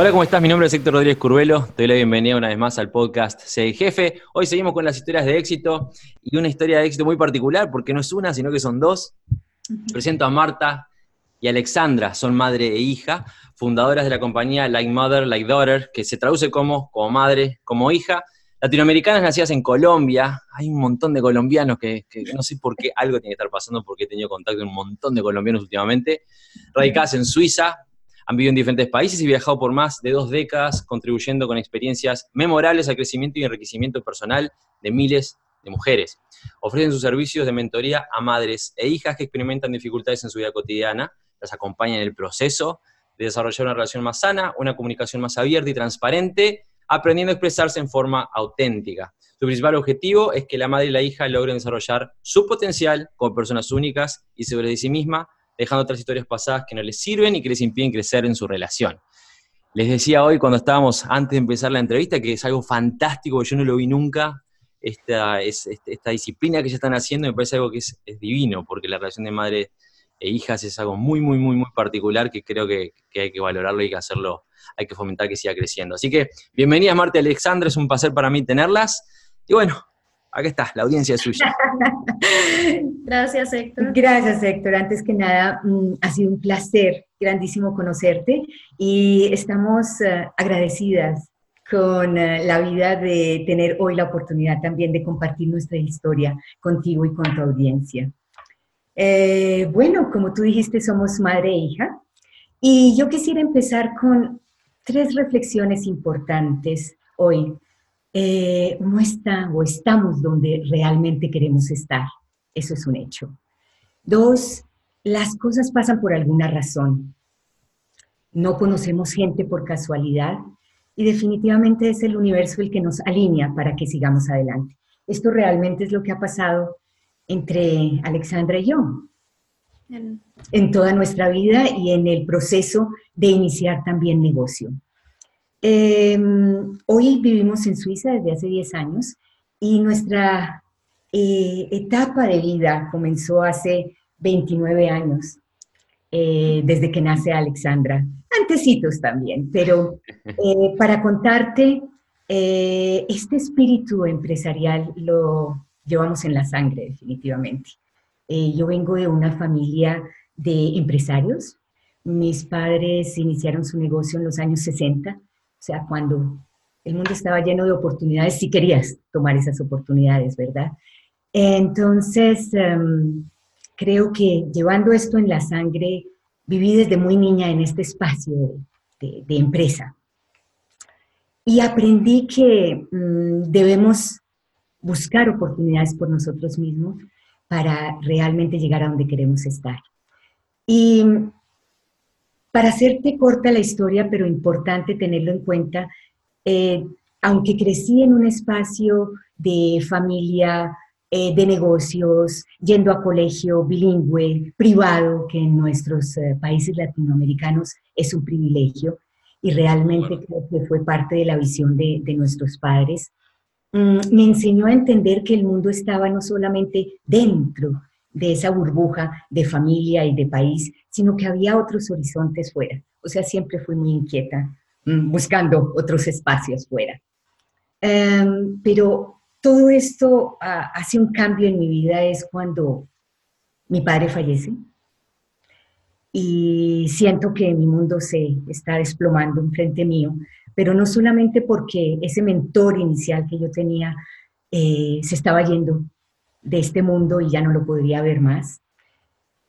Hola, ¿cómo estás? Mi nombre es Héctor Rodríguez Curvelo. Te doy la bienvenida una vez más al podcast el Jefe. Hoy seguimos con las historias de éxito y una historia de éxito muy particular porque no es una, sino que son dos. Presento a Marta y Alexandra, son madre e hija, fundadoras de la compañía Like Mother, Like Daughter, que se traduce como, como madre, como hija. Latinoamericanas nacidas en Colombia, hay un montón de colombianos que, que no sé por qué algo tiene que estar pasando porque he tenido contacto con un montón de colombianos últimamente, radicadas en Suiza, han vivido en diferentes países y viajado por más de dos décadas, contribuyendo con experiencias memorables al crecimiento y enriquecimiento personal de miles de mujeres. Ofrecen sus servicios de mentoría a madres e hijas que experimentan dificultades en su vida cotidiana, las acompañan en el proceso de desarrollar una relación más sana, una comunicación más abierta y transparente, aprendiendo a expresarse en forma auténtica. Su principal objetivo es que la madre y la hija logren desarrollar su potencial como personas únicas y seguras de sí misma, dejando otras historias pasadas que no les sirven y que les impiden crecer en su relación. Les decía hoy cuando estábamos antes de empezar la entrevista que es algo fantástico, yo no lo vi nunca, esta, es, esta disciplina que ya están haciendo me parece algo que es, divino, porque la relación de madre e hijas es algo muy, muy, muy, muy particular que creo que, que, hay que valorarlo y que hacerlo, hay que fomentar que siga creciendo. Así que bienvenidas Marta y Alexandra, es un placer para mí tenerlas. Y bueno, aquí está, la audiencia es suya. Gracias, Héctor. Gracias, Héctor. Antes que nada, mm, ha sido un placer grandísimo conocerte y estamos uh, agradecidas con uh, la vida de tener hoy la oportunidad también de compartir nuestra historia contigo y con tu audiencia. Eh, bueno, como tú dijiste, somos madre e hija y yo quisiera empezar con tres reflexiones importantes hoy. Eh, uno está o estamos donde realmente queremos estar. Eso es un hecho. Dos, las cosas pasan por alguna razón. No conocemos gente por casualidad y definitivamente es el universo el que nos alinea para que sigamos adelante. Esto realmente es lo que ha pasado entre Alexandra y yo en toda nuestra vida y en el proceso de iniciar también negocio. Eh, hoy vivimos en Suiza desde hace 10 años y nuestra eh, etapa de vida comenzó hace 29 años, eh, desde que nace Alexandra. Antecitos también, pero eh, para contarte, este espíritu empresarial lo llevamos en la sangre definitivamente. Yo vengo de una familia de empresarios. Mis padres iniciaron su negocio en los años 60, o sea, cuando el mundo estaba lleno de oportunidades, si querías tomar esas oportunidades, ¿verdad? Entonces, um, creo que llevando esto en la sangre, viví desde muy niña en este espacio de, empresa. Y aprendí que um, debemos buscar oportunidades por nosotros mismos para realmente llegar a donde queremos estar. Y para hacerte corta la historia, pero importante tenerlo en cuenta, eh, aunque crecí en un espacio de familia, eh, de negocios, yendo a colegio bilingüe, privado, que en nuestros eh, países latinoamericanos es un privilegio, y realmente creo que fue parte de la visión de, de nuestros padres, mm, me enseñó a entender que el mundo estaba no solamente dentro de esa burbuja de familia y de país, sino que había otros horizontes fuera. O sea, siempre fui muy inquieta mm, buscando otros espacios fuera. Um, pero todo esto uh, hace un cambio en mi vida es cuando mi padre fallece y siento que mi mundo se está desplomando enfrente mío, pero no solamente porque ese mentor inicial que yo tenía eh, se estaba yendo de este mundo y ya no lo podría ver más,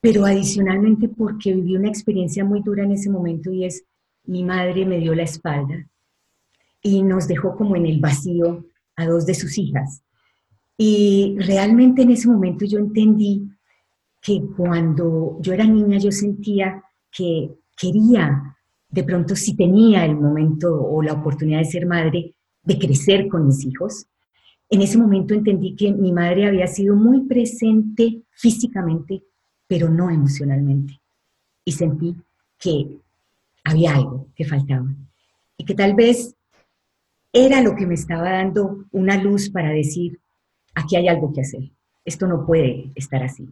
pero adicionalmente porque viví una experiencia muy dura en ese momento y es mi madre me dio la espalda y nos dejó como en el vacío a dos de sus hijas. Y realmente en ese momento yo entendí que cuando yo era niña yo sentía que quería, de pronto si tenía el momento o la oportunidad de ser madre, de crecer con mis hijos, en ese momento entendí que mi madre había sido muy presente físicamente, pero no emocionalmente. Y sentí que había algo que faltaba y que tal vez era lo que me estaba dando una luz para decir, aquí hay algo que hacer, esto no puede estar así.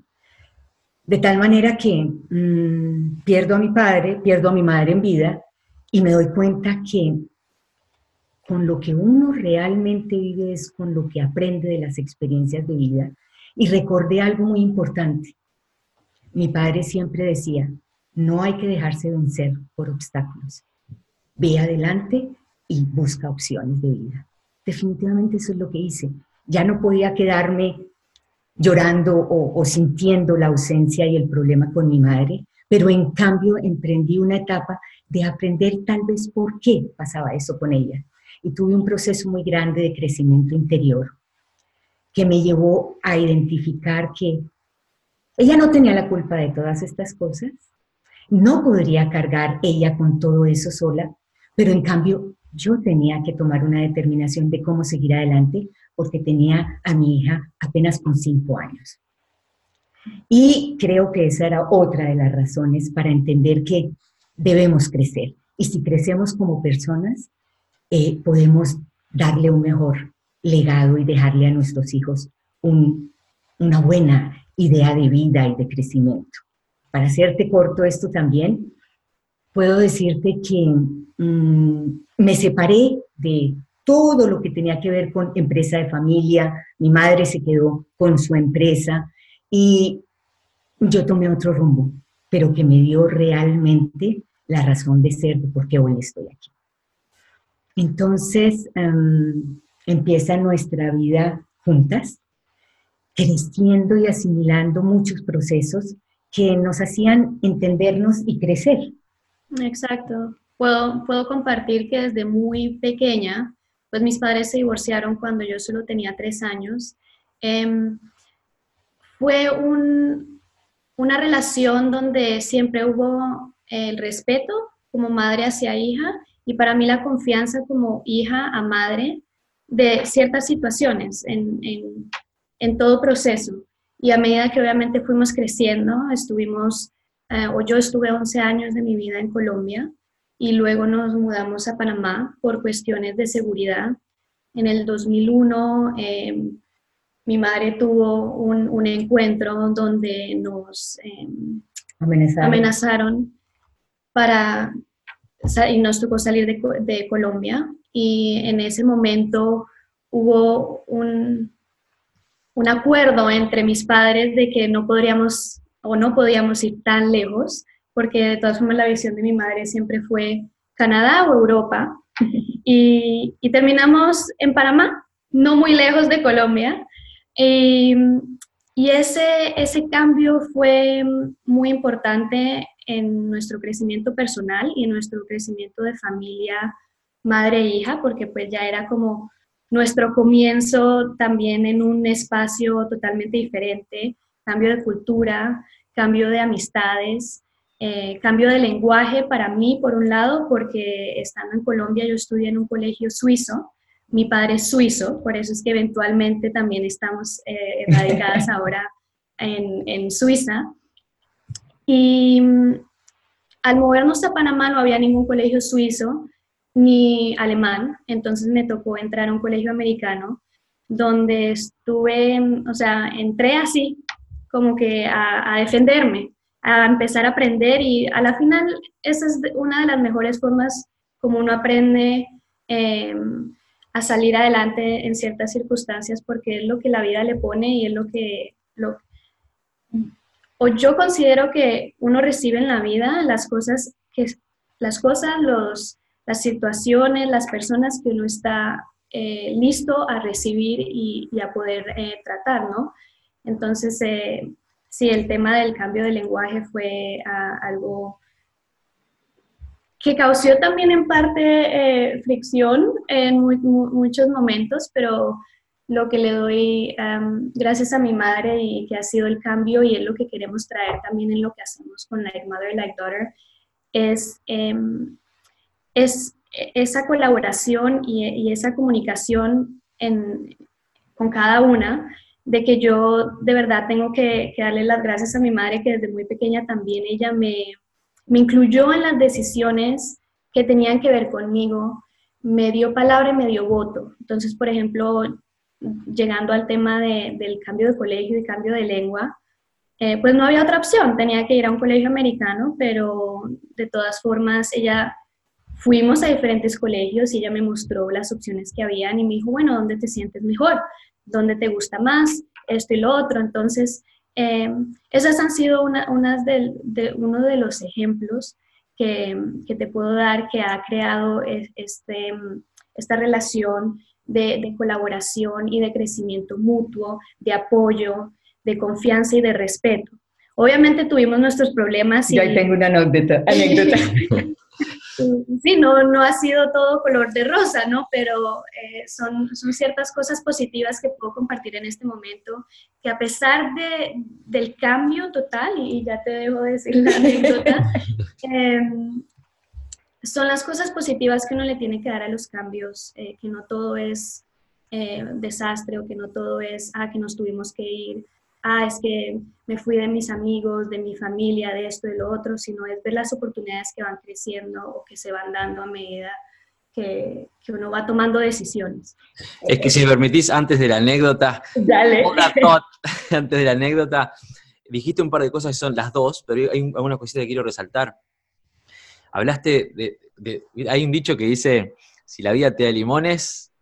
De tal manera que mm, pierdo a mi padre, pierdo a mi madre en vida y me doy cuenta que con lo que uno realmente vive es con lo que aprende de las experiencias de vida. Y recordé algo muy importante. Mi padre siempre decía, no hay que dejarse vencer por obstáculos. Ve adelante y busca opciones de vida. Definitivamente eso es lo que hice. Ya no podía quedarme llorando o, o, sintiendo la ausencia y el problema con mi madre, pero en cambio emprendí una etapa de aprender tal vez por qué pasaba eso con ella y tuve un proceso muy grande de crecimiento interior que me llevó a identificar que ella no tenía la culpa de todas estas cosas, no podría cargar ella con todo eso sola, pero en cambio yo tenía que tomar una determinación de cómo seguir adelante porque tenía a mi hija apenas con cinco años. Y creo que esa era otra de las razones para entender que debemos crecer. Y si crecemos como personas, eh, podemos darle un mejor legado y dejarle a nuestros hijos una buena idea de vida y de crecimiento. Para hacerte corto esto también, puedo decirte que mm, me separé de todo lo que tenía que ver con empresa de familia, mi madre se quedó con su empresa y yo tomé otro rumbo, pero que me dio realmente la razón de ser de por qué hoy estoy aquí. Entonces em, empieza nuestra vida juntas, creciendo y asimilando muchos procesos que nos hacían entendernos y crecer. Exacto. Puedo, puedo compartir que desde muy pequeña, pues mis padres se divorciaron cuando yo solo tenía tres años. Em, fue una relación donde siempre hubo el respeto como madre hacia hija y para mí la confianza como hija a madre de ciertas situaciones en, en, todo proceso. Y a medida que obviamente fuimos creciendo, estuvimos, eh, o yo estuve 11 años de mi vida en Colombia y luego nos mudamos a Panamá por cuestiones de seguridad. En el 2001 em, mi madre tuvo un, un encuentro donde nos em, amenazaron para y nos tocó salir de, Colombia y en ese momento hubo un, un acuerdo entre mis padres de que no podríamos o no podíamos ir tan lejos, porque de todas formas la visión de mi madre siempre fue Canadá o Europa. Y, y terminamos en Panamá, no muy lejos de Colombia. Y, y ese, ese cambio fue muy importante en nuestro crecimiento personal y en nuestro crecimiento de familia madre e hija, porque pues ya era como nuestro comienzo también en un espacio totalmente diferente, cambio de cultura, cambio de amistades, eh, cambio de lenguaje para mí, por un lado, porque estando en Colombia yo estudié en un colegio suizo, mi padre es suizo, por eso es que eventualmente también estamos eh, radicadas ahora en, en Suiza. Y mm, al movernos a Panamá no había ningún colegio suizo ni alemán, entonces me tocó entrar a un colegio americano donde estuve, o sea, entré así, como que a, defenderme, a empezar a aprender y a la final esa es una de las mejores formas como uno aprende em, a salir adelante en ciertas circunstancias porque es lo que la vida le pone y es lo que, lo, o yo considero que uno recibe en la vida las cosas, que, las cosas, los, las situaciones, las personas que uno está eh, listo a recibir y, a poder eh, tratar, ¿no? Entonces, eh, sí, el tema del cambio de lenguaje fue ah, algo que causó también en parte fricción en muchos momentos, pero lo que le doy gracias a mi madre y que ha sido el cambio y es lo que queremos traer también en lo que hacemos con Like Mother, Like Daughter, es, em, es esa colaboración y, esa comunicación en, con cada una, de que yo de verdad tengo que, darle las gracias a mi madre, que desde muy pequeña también ella me, me incluyó en las decisiones que tenían que ver conmigo, me dio palabra y me dio voto. Entonces, por ejemplo, llegando al tema del cambio de colegio y cambio de lengua, eh, pues no había otra opción, tenía que ir a un colegio americano, pero de todas formas ella, fuimos a diferentes colegios y ella me mostró las opciones que habían y me dijo, bueno, ¿dónde te sientes mejor? ¿Dónde te gusta más? Esto y lo otro. Entonces, eh, esas han sido una, unas de, uno de los ejemplos que, que, te puedo dar que ha creado este, esta relación de, de, colaboración y de crecimiento mutuo, de apoyo, de confianza y de respeto. Obviamente tuvimos nuestros problemas. Y... Yo ahí tengo una anécdota. sí, no, no ha sido todo color de rosa, ¿no? Pero eh, son, son ciertas cosas positivas que puedo compartir en este momento, que a pesar de, del cambio total, y ya te dejo decir la anécdota, em, son las cosas positivas que uno le tiene que dar a los cambios, eh, que no todo es eh, desastre o que no todo es, ah, que nos tuvimos que ir, ah, es que me fui de mis amigos, de mi familia, de esto, de lo otro, sino es ver las oportunidades que van creciendo o que se van dando a medida que, que uno va tomando decisiones. Es que si me permitís, antes de la anécdota, Dale. antes de la anécdota, dijiste un par de cosas que son las dos, pero hay alguna cosita que quiero resaltar. Hablaste de, de, hay un dicho que dice, si la vida te da limones...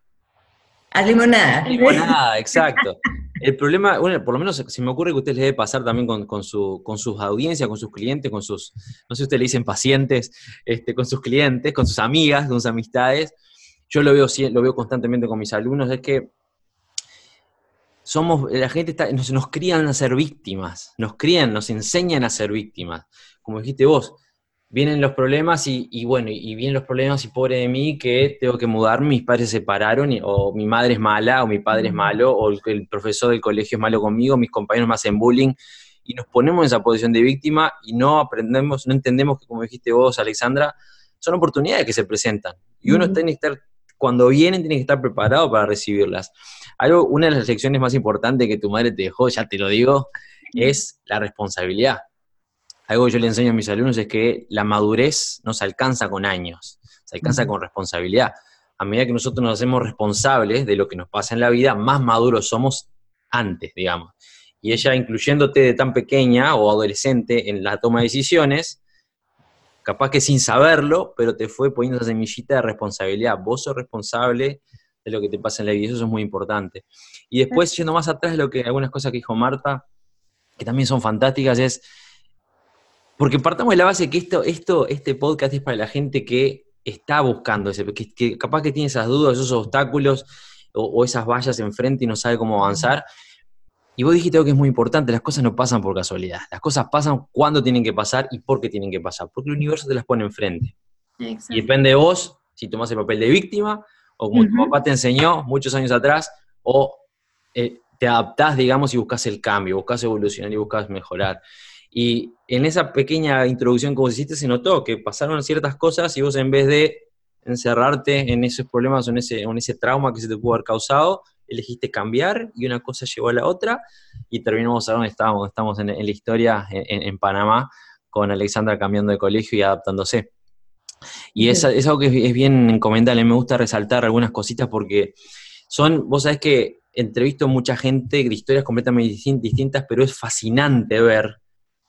Haz limonada. Limonada, exacto. El problema, bueno, por lo menos se me ocurre que a ustedes les debe pasar también con, su, con sus audiencias, con sus clientes, con sus, no sé si ustedes le dicen pacientes, este, con sus clientes, con sus amigas, con sus amistades. Yo lo veo, lo veo constantemente con mis alumnos, es que somos, la gente está, nos, nos crían a ser víctimas, nos crían, nos enseñan a ser víctimas. Como dijiste vos, vienen los problemas y, bueno, y vienen los problemas y pobre de mí que tengo que mudarme, mis padres se separaron, o mi madre es mala, o mi padre es malo, o el, profesor del colegio es malo conmigo, mis compañeros me hacen bullying, y nos ponemos en esa posición de víctima y no aprendemos, no entendemos que, como dijiste vos, Alexandra, son oportunidades que se presentan. Y uno tiene que estar, cuando vienen, tiene que estar preparado para recibirlas. Algo, una de las lecciones más importantes que tu madre te dejó, ya te lo digo, es la responsabilidad algo que yo le enseño a mis alumnos es que la madurez no se alcanza con años, se alcanza con responsabilidad. A medida que nosotros nos hacemos responsables de lo que nos pasa en la vida, más maduros somos antes, digamos. Y ella, incluyéndote de tan pequeña o adolescente en la toma de decisiones, capaz que sin saberlo, pero te fue poniendo esa semillita de responsabilidad. Vos sos responsable de lo que te pasa en la vida, eso es muy importante. Y después, yendo más atrás, lo que algunas cosas que dijo Marta, que también son fantásticas, es porque partamos de la base que esto, esto, este podcast es para la gente que está buscando ese, que, capaz que tiene esas dudas, esos obstáculos o, esas vallas enfrente y no sabe cómo avanzar. Y vos dijiste algo que es muy importante, las cosas no pasan por casualidad, las cosas pasan cuando tienen que pasar y por qué tienen que pasar, porque el universo te las pone enfrente. Y depende de vos si tomás el papel de víctima o como tu papá te enseñó muchos años atrás, o eh, te adaptás, digamos, y buscas el cambio, buscas evolucionar y buscas mejorar. Y en esa pequeña introducción que vos hiciste se notó que pasaron ciertas cosas y vos en vez de encerrarte en esos problemas o en ese, en ese trauma que se te pudo haber causado, elegiste cambiar y una cosa llevó a la otra y terminamos a donde estábamos. Estamos en, la historia en, Panamá con Alexandra cambiando de colegio y adaptándose. Y es, es, algo que es, bien encomendable. Me gusta resaltar algunas cositas porque son, vos sabés que entrevisto mucha gente de historias completamente distintas, pero es fascinante ver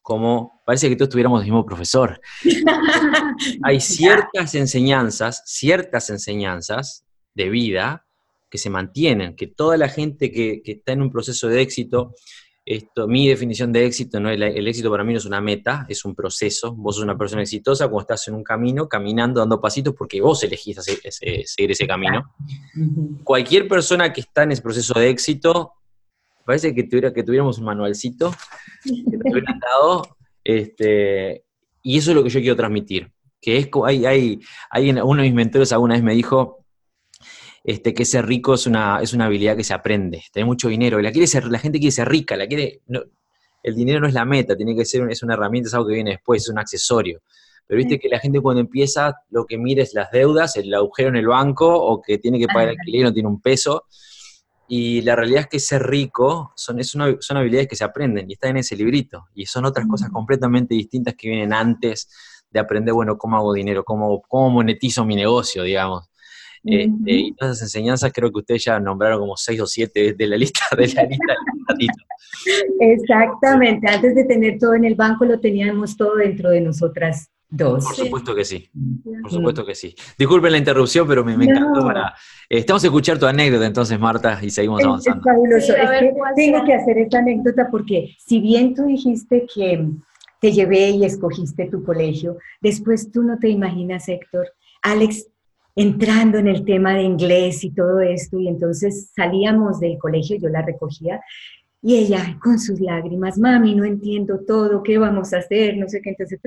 como parece que todos tuviéramos el mismo profesor. Hay ciertas enseñanzas, ciertas enseñanzas de vida que se mantienen, que toda la gente que, está en un proceso de éxito, esto, mi definición de éxito, no el, éxito para mí no es una meta, es un proceso. Vos sos una persona exitosa cuando estás en un camino, caminando, dando pasitos, porque vos elegís seguir ese camino. Cualquier persona que está en ese proceso de éxito parece que, tuviera, que tuviéramos un manualcito que te hubieran dado, este, y eso es lo que yo quiero transmitir, que es, hay, hay, hay uno de mis mentores alguna vez me dijo, este, que ser rico es una, es una habilidad que se aprende, tener mucho dinero, la, quiere ser, la gente quiere ser rica, la quiere, el dinero no es la meta, tiene que ser, es una herramienta, es algo que viene después, es un accesorio. Pero viste que la gente cuando empieza lo que mira es las deudas, el agujero en el banco o que tiene que pagar el alquiler y no tiene un peso Y la realidad es que ser rico son, es son habilidades que se aprenden y están en ese librito. Y son otras cosas completamente distintas que vienen antes de aprender, bueno, cómo hago dinero, cómo, cómo monetizo mi negocio, digamos. Este, y todas esas enseñanzas creo que ustedes ya nombraron como seis o siete de la lista de la lista Exactamente, antes de tener todo en el banco lo teníamos todo dentro de nosotras dos. Por supuesto que sí, por supuesto que sí. Disculpen la interrupción, pero me, encantó para... Eh, estamos a escuchar tu anécdota entonces, Marta, y seguimos avanzando. Es fabuloso, tengo que hacer esta anécdota porque si bien tú dijiste que te llevé y escogiste tu colegio, después tú no te imaginas, Héctor, Alex entrando en el tema de inglés y todo esto, y entonces salíamos del colegio, yo la recogía, y ella con sus lágrimas, mami, no entiendo todo, ¿qué vamos a hacer? No sé qué, entonces,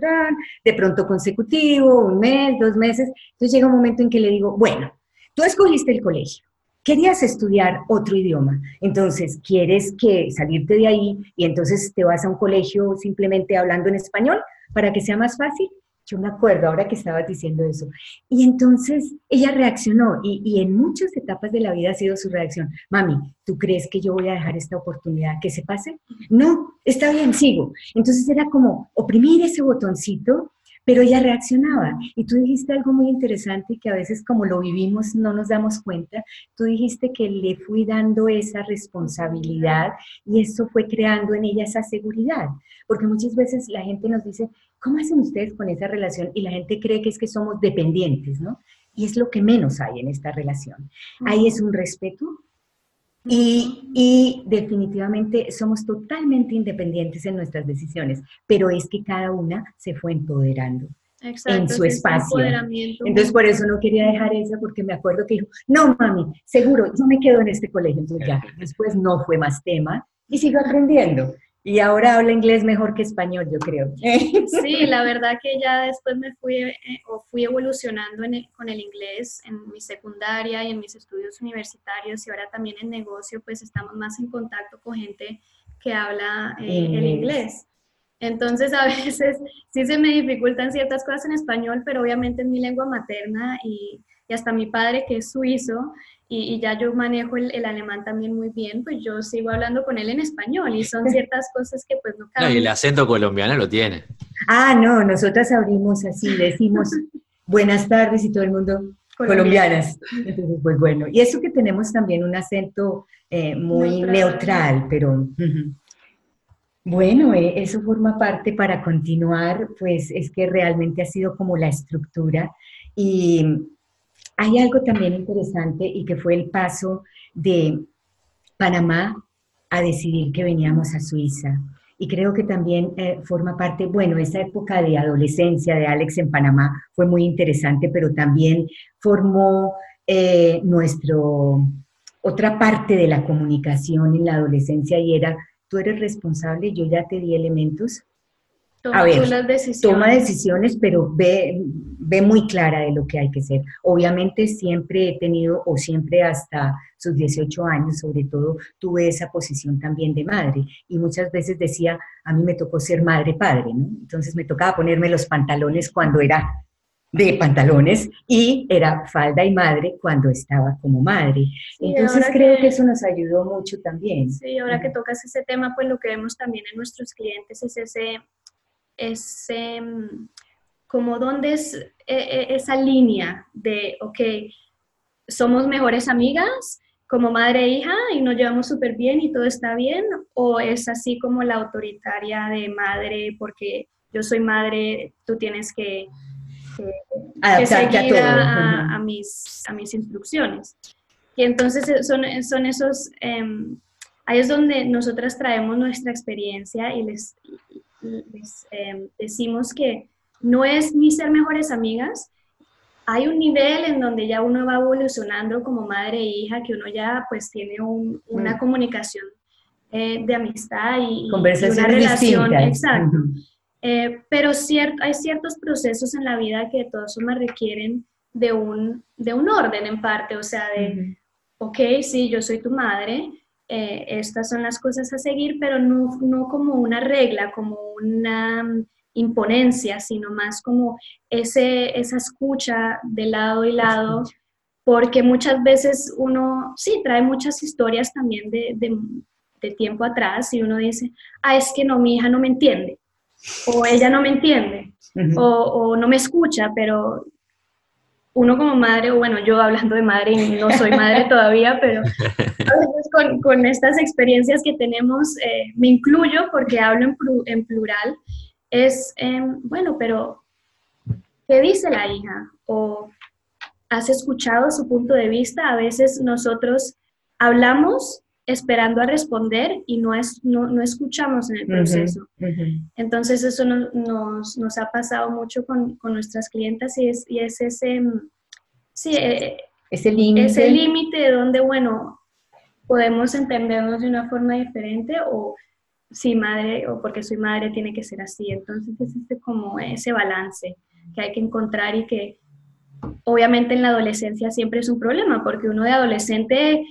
de pronto consecutivo, un mes, dos meses, entonces llega un momento en que le digo, bueno, tú escogiste el colegio, querías estudiar otro idioma, entonces quieres que salirte de ahí y entonces te vas a un colegio simplemente hablando en español para que sea más fácil. Yo me acuerdo ahora que estabas diciendo eso. Y entonces ella reaccionó y, en muchas etapas de la vida ha sido su reacción. Mami, ¿tú crees que yo voy a dejar esta oportunidad que se pase? No, está bien, sigo. Entonces era como oprimir ese botoncito, pero ella reaccionaba. Y tú dijiste algo muy interesante que a veces como lo vivimos no nos damos cuenta. Tú dijiste que le fui dando esa responsabilidad y eso fue creando en ella esa seguridad. Porque muchas veces la gente nos dice, ¿Cómo hacen ustedes con esa relación? Y la gente cree que es que somos dependientes, ¿no? Y es lo que menos hay en esta relación. Ahí es un respeto y, y, definitivamente somos totalmente independientes en nuestras decisiones, pero es que cada una se fue empoderando. en su espacio. Entonces, por eso no quería dejar esa, porque me acuerdo que dijo, no, mami, seguro, yo me quedo en este colegio. Entonces, ya, después no fue más tema y sigo aprendiendo. Y ahora habla inglés mejor que español, yo creo. Sí, la verdad que ya después me fui eh, o fui evolucionando con el inglés en mi secundaria y en mis estudios universitarios y ahora también en negocio, pues estamos más en contacto con gente que habla eh, el inglés. Entonces a veces sí se me dificultan ciertas cosas en español, pero obviamente es mi lengua materna y, y hasta mi padre que es suizo, y, ya yo manejo el, alemán también muy bien, pues yo sigo hablando con él en español y son ciertas cosas que pues no cambian. y el acento colombiano lo tiene. Ah, no, nosotras abrimos así, decimos buenas tardes y todo el mundo colombianas. Entonces, pues bueno, y eso que tenemos también un acento eh, muy neutral, pero... Bueno, eh, eso forma parte para continuar, pues es que realmente ha sido como la estructura y hay algo también interesante y que fue el paso de Panamá a decidir que veníamos a Suiza. Y creo que también eh, forma parte, bueno, esa época de adolescencia de Alex en Panamá fue muy interesante, pero también formó eh, nuestro, otra parte de la comunicación en la adolescencia y era, tú eres responsable, yo ya te di elementos, Toma a ver, toma decisiones, pero ve, ve muy clara de lo que hay que hacer. Obviamente siempre he tenido, o siempre hasta sus 18 años, sobre todo, tuve esa posición también de madre. Y muchas veces decía, a mí me tocó ser madre-padre, ¿no? Entonces me tocaba ponerme los pantalones cuando era de pantalones y era falda y madre cuando estaba como madre. Entonces creo que, que, eso nos ayudó mucho también. Sí, ahora que tocas ese tema, pues lo que vemos también en nuestros clientes es ese es em, como dónde es e, e, esa línea de, ok, somos mejores amigas como madre e hija y nos llevamos súper bien y todo está bien, o es así como la autoritaria de madre porque yo soy madre, tú tienes que, seguir a, mis, a mis instrucciones. Y entonces eh, son, son esos, em, ahí es donde nosotras traemos nuestra experiencia y les, les em, decimos que no es ni ser mejores amigas, hay un nivel en donde ya uno va evolucionando como madre e hija, que uno ya pues tiene una mm. comunicación eh, de amistad y, una relación. Exacto. Eh, pero hay ciertos procesos en la vida que de todas formas requieren de un, de un orden en parte, o sea, de, ok, sí, yo soy tu madre, eh, estas son las cosas a seguir, pero no, no como una regla, como una mm, imponencia, sino más como ese, esa escucha de lado y lado porque muchas veces uno, sí, trae muchas historias también de, de, tiempo atrás y uno dice, ah, es que no, mi hija no me entiende, o ella no me entiende, o, o, no me escucha, pero uno como madre, bueno, yo hablando de madre no soy madre todavía, pero veces con, con estas experiencias que tenemos, eh, me incluyo porque hablo en, en plural, es, em, bueno, pero ¿qué dice la hija? O has escuchado su punto de vista. A veces nosotros hablamos esperando a responder y no, es, no, escuchamos en el proceso. Entonces eso nos, nos, ha pasado mucho con, con nuestras clientas y es, y es ese, sí, eh, ese límite. Ese límite donde, bueno, podemos entendernos de una forma diferente o si madre o porque soy madre tiene que ser así. Entonces es este como ese balance que hay que encontrar y que obviamente en la adolescencia siempre es un problema, porque uno de adolescente,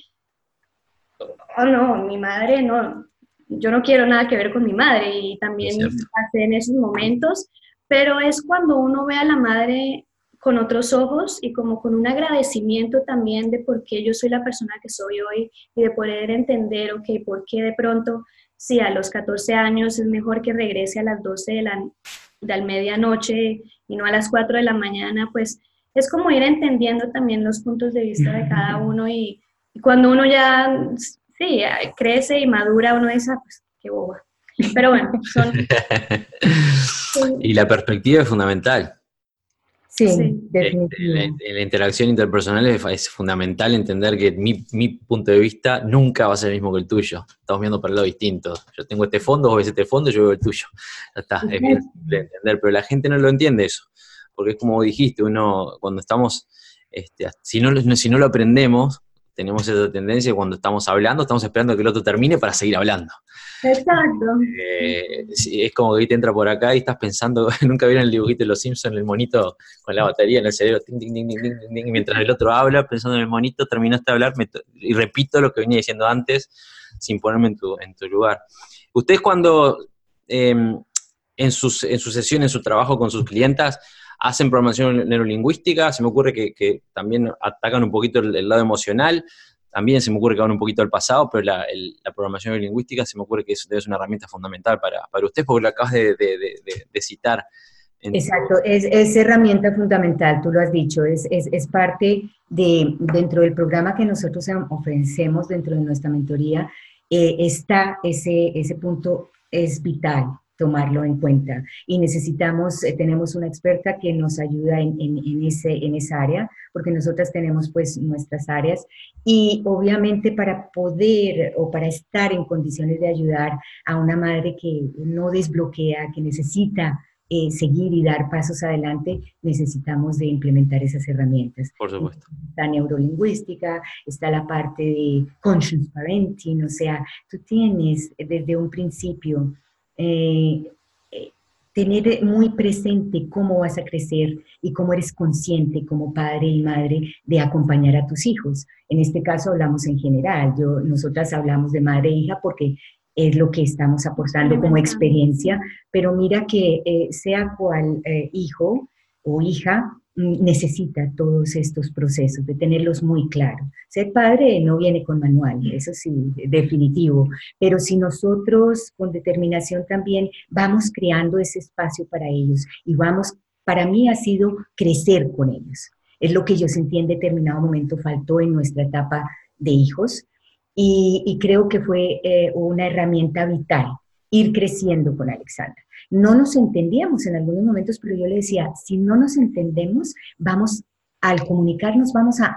oh no, mi madre no, yo no quiero nada que ver con mi madre y también hace en esos momentos, pero es cuando uno ve a la madre con otros ojos y como con un agradecimiento también de por qué yo soy la persona que soy hoy y de poder entender, ok, por qué de pronto, si a los 14 años es mejor que regrese a las 12 de la, de la medianoche y no a las 4 de la mañana, pues es como ir entendiendo también los puntos de vista de cada uno y, cuando uno ya, sí, crece y madura, uno dice, ah, pues qué boba. Pero bueno, son... y la perspectiva es fundamental. Sí, definitivamente. En la, interacción interpersonal es, fundamental entender que mi, mi, punto de vista nunca va a ser el mismo que el tuyo. Estamos viendo para el lado distinto. Yo tengo este fondo, vos ves este fondo, yo veo el tuyo. Ya está, es bien simple entender, pero la gente no lo entiende eso porque es como dijiste, uno cuando estamos, este, si, no, si no lo aprendemos, tenemos esa tendencia cuando estamos hablando, estamos esperando que el otro termine para seguir hablando. Exacto. Eh, es como que te entra por acá y estás pensando, nunca vieron el dibujito de los Simpsons, el monito con la batería en el cerebro, mientras el otro habla, pensando en el monito, terminaste de hablar y repito lo que venía diciendo antes sin ponerme en tu, en tu lugar. Ustedes cuando em, en, sus, en su sesión, en su trabajo con sus clientas, hacen programación neurolingüística, se me ocurre que, también atacan un poquito el, lado emocional, también se me ocurre que van un poquito al pasado, pero la, programación neurolingüística se me ocurre que es, es una herramienta fundamental para, para usted, porque lo acabas de, citar. Exacto, es, herramienta fundamental, tú lo has dicho, es, es, parte de, dentro del programa que nosotros ofrecemos dentro de nuestra mentoría, eh, está ese, ese punto, es vital, tomarlo en cuenta. Y necesitamos, eh, tenemos una experta que nos ayuda en, en, ese, en esa área, porque nosotras tenemos pues nuestras áreas y obviamente para poder o para estar en condiciones de ayudar a una madre que no desbloquea, que necesita eh, seguir y dar pasos adelante, necesitamos de implementar esas herramientas. Por supuesto. La neurolingüística, está la parte de conscious parenting, o sea, tú tienes desde un principio eh, eh, tener muy presente cómo vas a crecer y cómo eres consciente como padre y madre de acompañar a tus hijos. En este caso hablamos en general, yo, nosotras hablamos de madre e hija porque es lo que estamos aportando como experiencia, pero mira que eh, sea cual hijo o hija, necesita todos estos procesos, de tenerlos muy claros. Ser padre no viene con manual, eso sí, definitivo, pero si nosotros con determinación también vamos creando ese espacio para ellos y vamos, para mí ha sido crecer con ellos. Es lo que yo sentí en determinado momento faltó en nuestra etapa de hijos y, creo que fue eh, una herramienta vital ir creciendo con Alexandra no nos entendíamos en algunos momentos, pero yo le decía, si no nos entendemos, vamos, al comunicarnos, vamos a,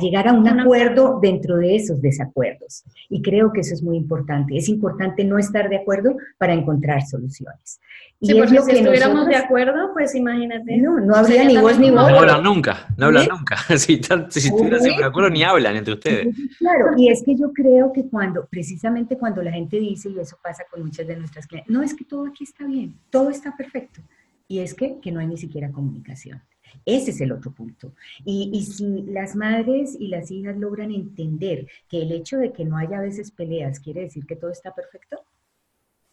llegar a un acuerdo dentro de esos desacuerdos. Y creo que eso es muy importante. Es importante no estar de acuerdo para encontrar soluciones. Sí, porque si estuviéramos de acuerdo, pues imagínate. No, no habría ni voz ni voz. No hablan nunca, no hablan nunca. si, estuvieran de acuerdo, ni hablan entre ustedes. Claro, y es que yo creo que cuando, precisamente cuando la gente dice, y eso pasa con muchas de nuestras clientes, no es que todo aquí está bien, todo está perfecto. Y es que, que no hay ni siquiera comunicación. Ese es el otro punto. Y, y, si las madres y las hijas logran entender que el hecho de que no haya a veces peleas quiere decir que todo está perfecto,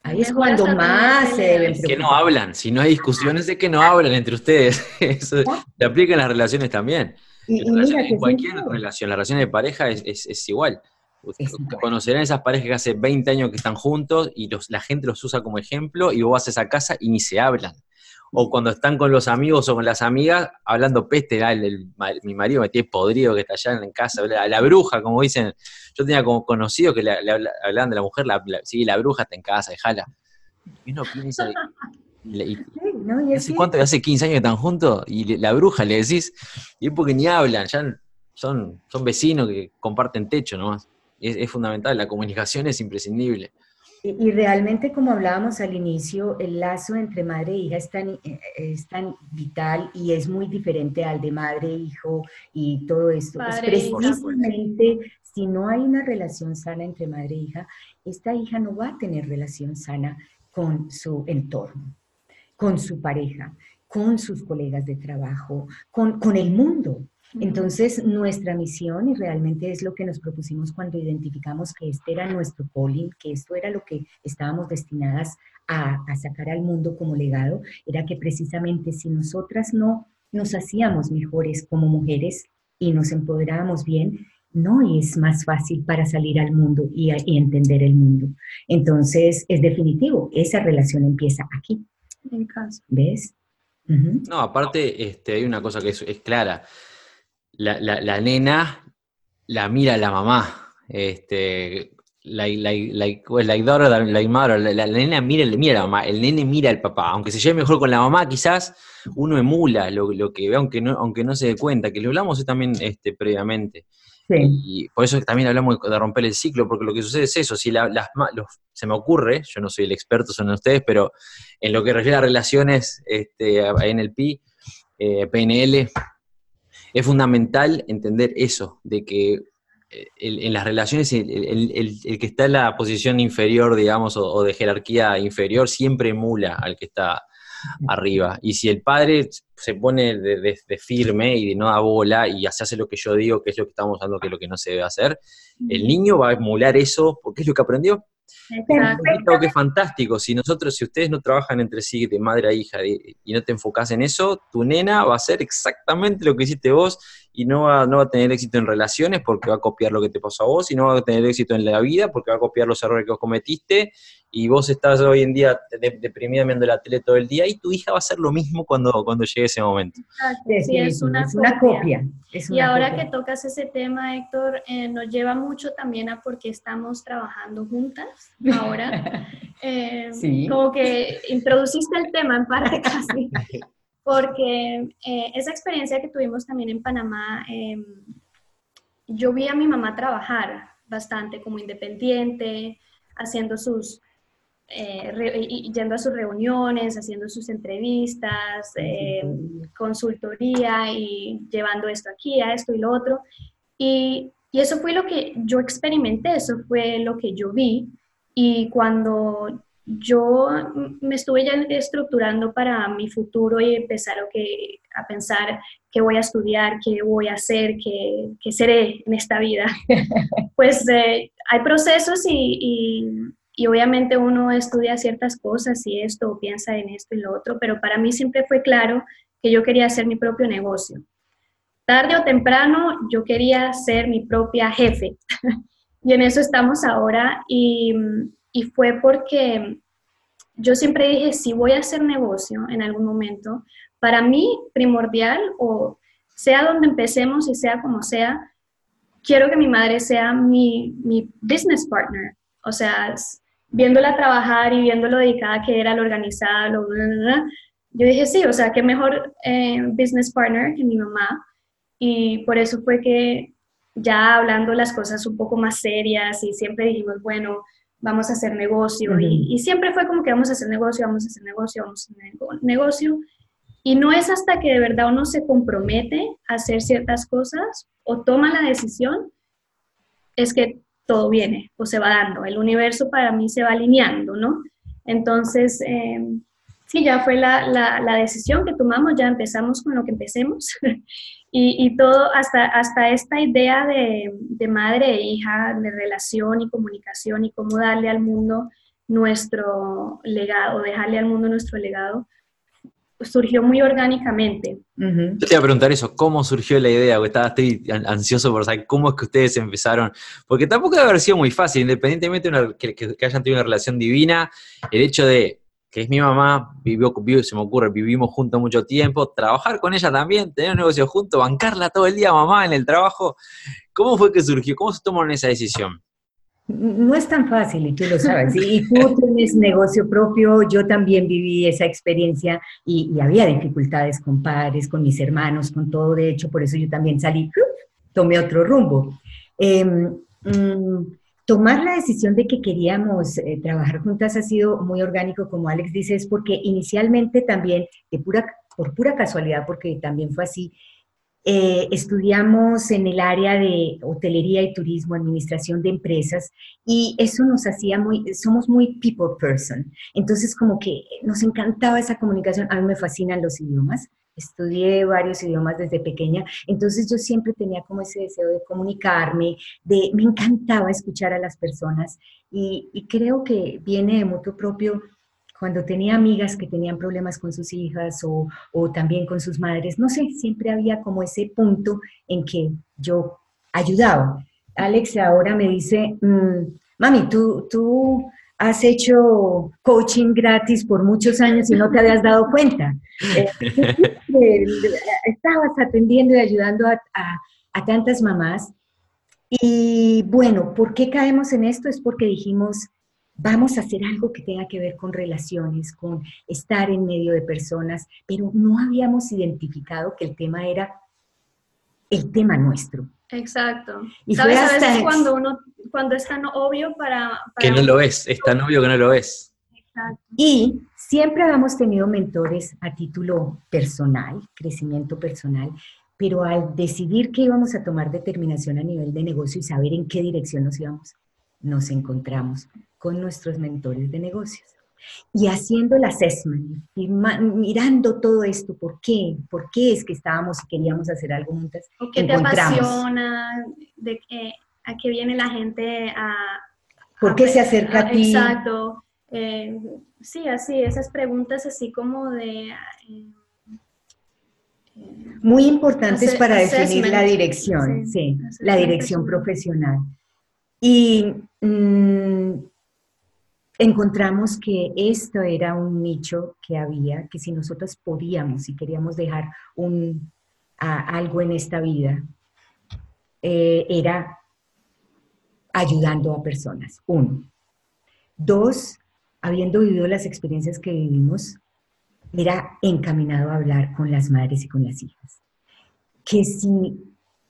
Ahí es cuando más se deben Es que no hablan, si no hay discusiones es que no hablan entre ustedes. Eso se aplica en las relaciones también. Y, En y relaciones- mira que en cualquier siempre- relación, la relación de pareja es, es- es igual. Es. Conocerán esas parejas que hace 20 años que están juntos y los, la gente los usa como ejemplo y vos vas a esa casa y ni se hablan. O cuando están con los amigos o con las amigas hablando peste, ah, el- el- mi marido me tiene podrido que está allá en casa, la, la bruja, como dicen. Yo tenía como conocido que le, le habla- hablaban de la mujer, la, la- sí, la bruja está en casa, déjala. Y uno piensa, y- y- Sí, ¿no? Y es ¿Hace cuánto? ¿Hace 15 años que están juntos? Y le- la bruja le decís, y es porque ni hablan, ya son, son vecinos que comparten techo nomás. Es, es fundamental, la comunicación es imprescindible. Y, y realmente, como hablábamos al inicio, el lazo entre madre e hija es tan, eh, es tan vital y es muy diferente al de madre, hijo y todo esto. Pues. precisamente si no hay una relación sana entre madre e hija, esta hija no va a tener relación sana con su entorno, con su pareja, con sus colegas de trabajo, con, con el mundo. Entonces, nuestra misión, y realmente es lo que nos propusimos cuando identificamos que este era nuestro calling, que esto era lo que estábamos destinadas a, a sacar al mundo como legado, era que precisamente si nosotras no nos hacíamos mejores como mujeres y nos empoderábamos bien, no es más fácil para salir al mundo y, a- y entender el mundo. Entonces, es definitivo, esa relación empieza aquí, En casa. ¿ves? No, aparte, este, hay una cosa que es, es clara. La, la- la nena la mira a la mamá. Este, like, like, like, well, like daughter, like mother. La, la- la nena mira, mira a la mamá, el nene mira al papá. Aunque se lleve mejor con la mamá, quizás uno emula lo, lo que ve, aunque no, aunque no se dé cuenta, que lo hablamos también este, previamente. Sí. Y por eso también hablamos de romper el ciclo, porque lo que sucede es eso, si la- las, los- se me ocurre, yo no soy el experto, son ustedes, pero en lo que refiere a relaciones este, en el PI, eh, PNL, es fundamental entender eso, de que eh, el- en las relaciones el, el- el- el que está en la posición inferior, digamos, o, o de jerarquía inferior, siempre emula al que está arriba. Y si el padre se pone de, de- de firme y de no da bola y se hace lo que yo digo, que es lo que estamos hablando, que es lo que no se debe hacer, el niño va a emular eso porque es lo que aprendió. Exacto. Y es fantástico. Si nosotros, si ustedes no trabajan entre sí de madre a hija de- y no te enfocas en eso, tu nena va a hacer exactamente lo que hiciste vos y no va, no va a tener éxito en relaciones porque va a copiar lo que te pasó a vos y no va a tener éxito en la vida porque va a copiar los errores que vos cometiste y vos estás hoy en día de- deprimida viendo la tele todo el día y tu hija va a hacer lo mismo cuando, cuando llegue ese momento. Sí, es una, es una copia. copia. es Y una ahora copia. que tocas ese tema, Héctor, eh, nos lleva mucho también a porque estamos trabajando juntas ahora. Eh, Sí. Como que introduciste el tema en parte casi, porque eh, esa experiencia que tuvimos también en Panamá, eh, yo vi a mi mamá trabajar bastante como independiente, haciendo sus, eh, re- yendo a sus reuniones, haciendo sus entrevistas, eh, consultoría y llevando esto aquí, a esto y lo otro. Y, y eso fue lo que yo experimenté, eso fue lo que yo vi. Y cuando yo me estuve ya estructurando para mi futuro y empezar a, que, a pensar qué voy a estudiar, qué voy a hacer, qué, qué seré en esta vida, pues eh, hay procesos y, y, y obviamente uno estudia ciertas cosas y esto, o piensa en esto y lo otro, pero para mí siempre fue claro que yo quería hacer mi propio negocio. Tarde o temprano yo quería ser mi propia jefe y en eso estamos ahora y, y fue porque yo siempre dije, si voy a hacer negocio en algún momento, para mí primordial o sea donde empecemos y sea como sea, quiero que mi madre sea mi, mi business partner. O sea, viéndola trabajar y viendo lo dedicada que era, lo organizada, lo... yo dije, sí, o sea, qué mejor eh, business partner que mi mamá. Y por eso fue que ya hablando las cosas un poco más serias y siempre dijimos, bueno, vamos a hacer negocio. Ujú. y, y siempre fue como que vamos a hacer negocio, vamos a hacer negocio, vamos a hacer nego- negocio. Y no es hasta que de verdad uno se compromete a hacer ciertas cosas o toma la decisión, es que todo viene o se va dando. El universo para mí se va alineando, ¿no? Entonces, eh, sí, ya fue la, la, la decisión que tomamos, ya empezamos con lo que empecemos. y, y todo, hasta, hasta esta idea de, de madre e hija, de relación y comunicación y cómo darle al mundo nuestro legado, dejarle al mundo nuestro legado, surgió muy orgánicamente. Yo te iba a preguntar eso, ¿cómo surgió la idea? Porque estaba, estoy ansioso por saber cómo es que ustedes empezaron, porque tampoco debe haber sido muy fácil, independientemente de que, que, hayan tenido una relación divina, el hecho de que es mi mamá, vivió, se me ocurre, vivimos juntos mucho tiempo, trabajar con ella también, tener un negocio juntos, bancarla todo el día mamá en el trabajo, ¿cómo fue que surgió? ¿Cómo se tomó esa decisión? No es tan fácil y tú lo sabes. Y tú tienes negocio propio, yo también viví esa experiencia y, había dificultades con padres, con mis hermanos, con todo. De hecho, por eso yo también salí, tomé otro rumbo. Em, mm, tomar la decisión de que queríamos eh, trabajar juntas ha sido muy orgánico, como Alex dice, es porque inicialmente también, de pura, por pura casualidad, porque también fue así, eh, estudiamos en el área de hotelería y turismo, administración de empresas, y eso nos hacía muy, somos muy people person. Entonces, como que nos encantaba esa comunicación. A mí me fascinan los idiomas. Estudié varios idiomas desde pequeña, entonces yo siempre tenía como ese deseo de comunicarme, de, me encantaba escuchar a las personas y, y creo que viene de mutuo propio cuando tenía amigas que tenían problemas con sus hijas o, también con sus madres, no sé, siempre había como ese punto en que yo ayudaba. Alex ahora me dice, mm, mami, tú, tú has hecho coaching gratis por muchos años y no te habías dado cuenta. estabas atendiendo y ayudando a, a tantas mamás. Y bueno, ¿por qué caemos en esto? Es porque dijimos, vamos a hacer algo que tenga que ver con relaciones, con estar en medio de personas, pero no habíamos identificado que el tema era el tema nuestro. Exacto. Y ¿Sabes? A veces cuando uno, cuando es tan obvio para, Que no lo es, es tan obvio que no lo es. Exacto. Y siempre habíamos tenido mentores a título personal, crecimiento personal, pero al decidir que íbamos a tomar determinación a nivel de negocio y saber en qué dirección nos íbamos, nos encontramos con nuestros mentores de negocios. Y haciendo el assessment, y mirando todo esto, ¿por qué? ¿Por qué es que estábamos y queríamos hacer algo juntas? ¿O qué te apasiona? ¿De qué, ¿A qué viene la gente a...? ¿Por qué se acerca a, ti? Exacto. Eh, sí, así, esas preguntas así como de... Eh, Muy importantes para definir la dirección, sí, la dirección profesional. Y mm, encontramos que esto era un nicho que había, que si nosotros podíamos y queríamos dejar un, algo en esta vida, eh, era ayudando a personas, uno. Dos, habiendo vivido las experiencias que vivimos, era encaminado a hablar con las madres y con las hijas. Que si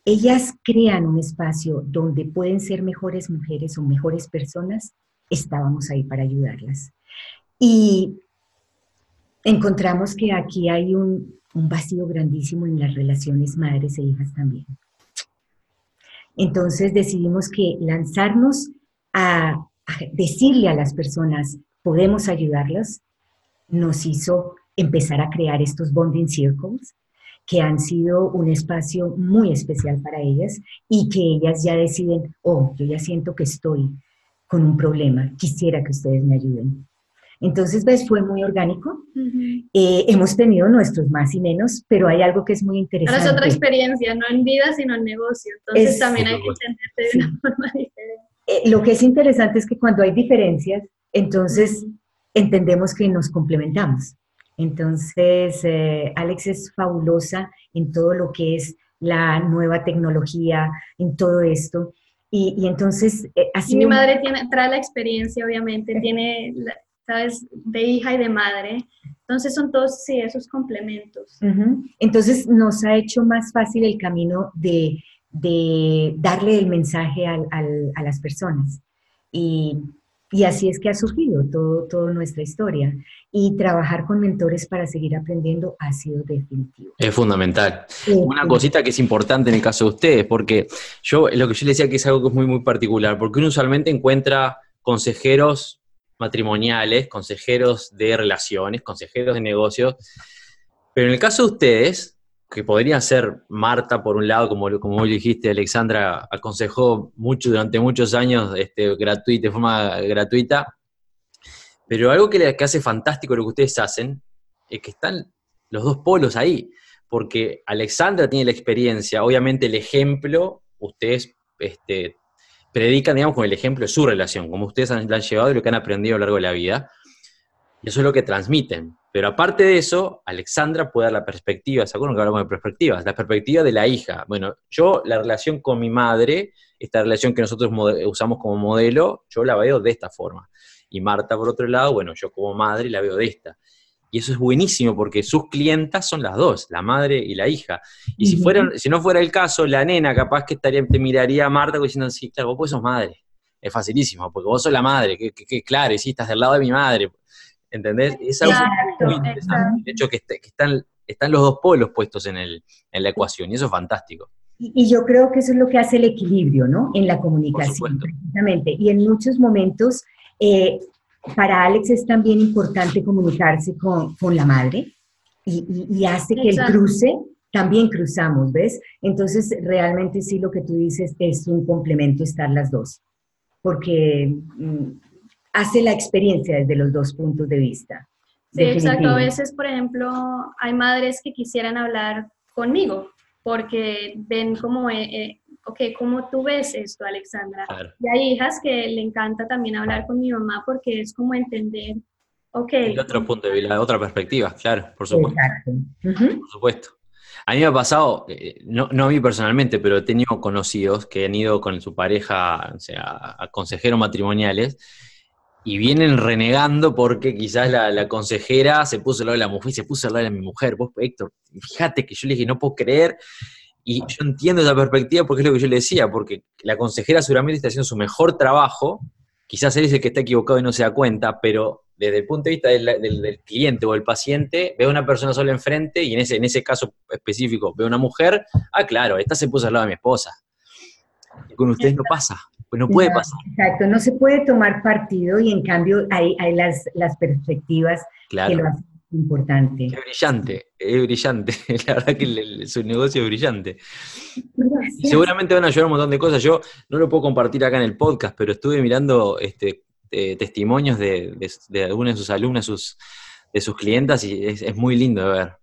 ellas crean un espacio donde pueden ser mejores mujeres o mejores personas, estábamos ahí para ayudarlas. Y encontramos que aquí hay un, vacío grandísimo en las relaciones madres e hijas también. Entonces decidimos que lanzarnos a, decirle a las personas, podemos ayudarlas, nos hizo empezar a crear estos bonding circles que han sido un espacio muy especial para ellas y que ellas ya deciden, oh, yo ya siento que estoy con un problema, quisiera que ustedes me ayuden. Entonces, ves, fue muy orgánico. Eh, hemos tenido nuestros más y menos, pero hay algo que es muy interesante. Ahora es otra experiencia, no en vida, sino en negocio. Entonces, también hay que entenderte de una forma diferente. Eh, lo que es interesante es que cuando hay diferencias, entonces entendemos que nos complementamos. Entonces, eh, Alex es fabulosa en todo lo que es la nueva tecnología, en todo esto. Y, entonces, eh, así... mi madre tiene, trae la experiencia, obviamente, tiene, sabes, de hija y de madre. Entonces son todos, sí, esos complementos. Entonces nos ha hecho más fácil el camino de, darle el mensaje a las personas. Y, así es que ha surgido todo, toda nuestra historia. Y trabajar con mentores para seguir aprendiendo ha sido definitivo. Es fundamental. Una cosita que es importante en el caso de ustedes, porque yo lo que yo les decía que es algo que es muy, muy particular, porque uno usualmente encuentra consejeros matrimoniales, consejeros de relaciones, consejeros de negocios, pero en el caso de ustedes, que podría ser Marta por un lado, como, como vos dijiste, Alexandra aconsejó mucho durante muchos años este, gratuita, de forma gratuita, Pero algo que, que hace fantástico lo que ustedes hacen es que están los dos polos ahí, porque Alexandra tiene la experiencia, obviamente el ejemplo, ustedes este, predican, digamos, con el ejemplo de su relación, como ustedes han, la han llevado y lo que han aprendido a lo largo de la vida, eso es lo que transmiten. Pero aparte de eso, Alexandra puede dar la perspectiva, ¿se acuerdan que hablamos de perspectivas? La perspectiva de la hija. Bueno, yo la relación con mi madre, esta relación que nosotros usamos como modelo, yo la veo de esta forma. Y Marta, por otro lado, bueno, yo como madre la veo de esta. Y eso es buenísimo porque sus clientas son las dos, la madre y la hija. Y si, fueran, si no fuera el caso, la nena capaz que estaría, te miraría a Marta diciendo, sí, claro, vos pues sos madre. Es facilísimo, porque vos sos la madre, que, que, claro, y sí, estás del lado de mi madre. ¿Entendés? Es algo muy interesante. De hecho, que, están, están los dos polos puestos en, el, en la ecuación, y eso es fantástico. Y, yo creo que eso es lo que hace el equilibrio, ¿no? En la comunicación, precisamente. Y en muchos momentos eh, para Alex es también importante comunicarse con, con la madre y, hace que el cruce, también cruzamos, ¿ves? Entonces, realmente sí lo que tú dices es un complemento estar las dos, porque mm, hace la experiencia desde los dos puntos de vista. Sí, exacto. A veces, por ejemplo, hay madres que quisieran hablar conmigo porque ven como eh, eh, ok, ¿cómo tú ves esto, Alexandra? Y hay hijas que le encanta también hablar con mi mamá porque es como entender, ok. El otro punto de vista, otra perspectiva, claro, por supuesto. Por supuesto. A mí me ha pasado, eh, no, no, a mí personalmente, pero he tenido conocidos que han ido con su pareja, o sea, a consejeros matrimoniales, y vienen renegando porque quizás la, consejera se puso al lado de la mujer y se puso al lado de mi mujer. Vos, Héctor, fíjate que yo le dije, no puedo creer y yo entiendo esa perspectiva porque es lo que yo le decía, porque la consejera seguramente está haciendo su mejor trabajo, quizás él es el que está equivocado y no se da cuenta, pero desde el punto de vista del, cliente o el paciente, ve a una persona sola enfrente y en ese, en ese caso específico ve a una mujer, ah, claro, esta se puso al lado de mi esposa. Con ustedes no pasa, pues no puede pasar. Exacto, no se puede tomar partido y en cambio hay, hay las, las perspectivas que lo hacen importante. Es brillante, es brillante. La verdad que su negocio es brillante. seguramente van a ayudar un montón de cosas. Yo no lo puedo compartir acá en el podcast, pero estuve mirando este, testimonios de, de, algunas de sus alumnas, sus, de sus clientas, y es, muy lindo de ver.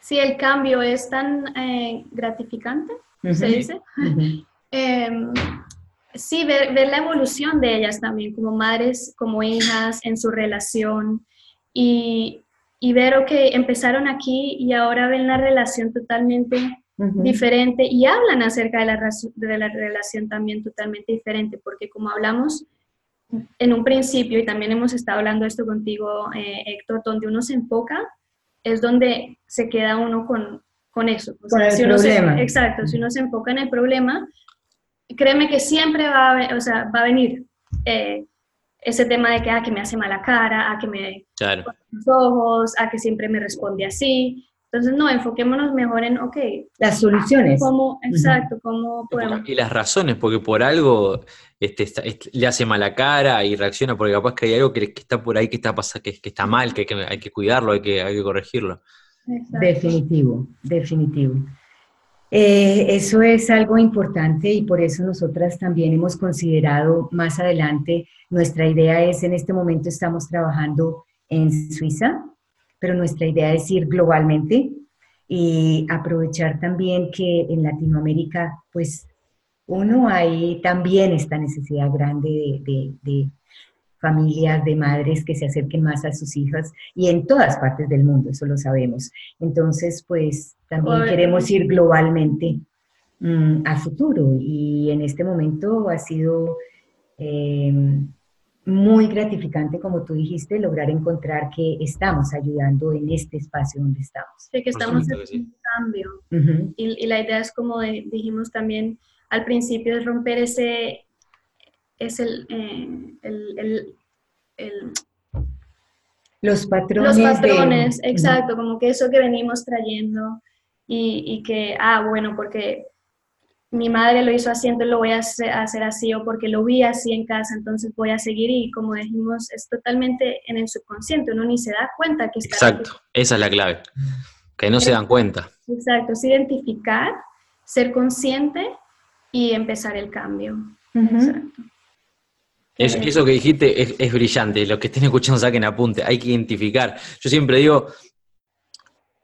Sí, el cambio es tan eh, gratificante, se dice. Em, sí, ver, ver, la evolución de ellas también, como madres, como hijas, en su relación, y, y ver, que empezaron aquí y ahora ven la relación totalmente diferente y hablan acerca de la, de la relación también totalmente diferente, porque como hablamos en un principio, y también hemos estado hablando esto contigo, eh, Héctor, donde uno se enfoca, es donde se queda uno con, con eso. con el problema. exacto, si uno se enfoca en el problema, créeme que siempre va a, o sea, va a venir eh, ese tema de que, ah, que me hace mala cara, a que me claro. los ojos, a que siempre me responde así. Entonces, no, enfoquémonos mejor en, ok. Las soluciones. Cómo, exacto, cómo podemos. Y las razones, porque por algo este, le hace mala cara y reacciona, porque capaz que hay algo que, está por ahí que está, pasa, que, que está mal, que, hay que cuidarlo, hay que, hay que corregirlo. Definitivo, definitivo. Eh, eso es algo importante y por eso nosotras también hemos considerado más adelante, nuestra idea es, en este momento estamos trabajando en Suiza, pero nuestra idea es ir globalmente y aprovechar también que en Latinoamérica, pues uno hay también esta necesidad grande de familias de madres que se acerquen más a sus hijas y en todas partes del mundo, eso lo sabemos. Entonces, pues también queremos ir globalmente mm, al futuro y en este momento ha sido eh, muy gratificante, como tú dijiste, lograr encontrar que estamos ayudando en este espacio donde estamos. Sí, que estamos en un cambio. y, la idea es, como dijimos también al principio, es romper ese es el, eh, el, el, los patrones. Los patrones, exacto, como que eso que venimos trayendo y, y, que, ah, bueno, porque mi madre lo hizo así, entonces lo voy a hacer, así, o porque lo vi así en casa, entonces voy a seguir y como dijimos, es totalmente en el subconsciente, uno ni se da cuenta que está... Exacto, esa es la clave, que no se dan cuenta. Exacto, es identificar, ser consciente y empezar el cambio. Exacto. Eso que dijiste es, es, brillante. Los que estén escuchando saquen apunte. Hay que identificar. Yo siempre digo,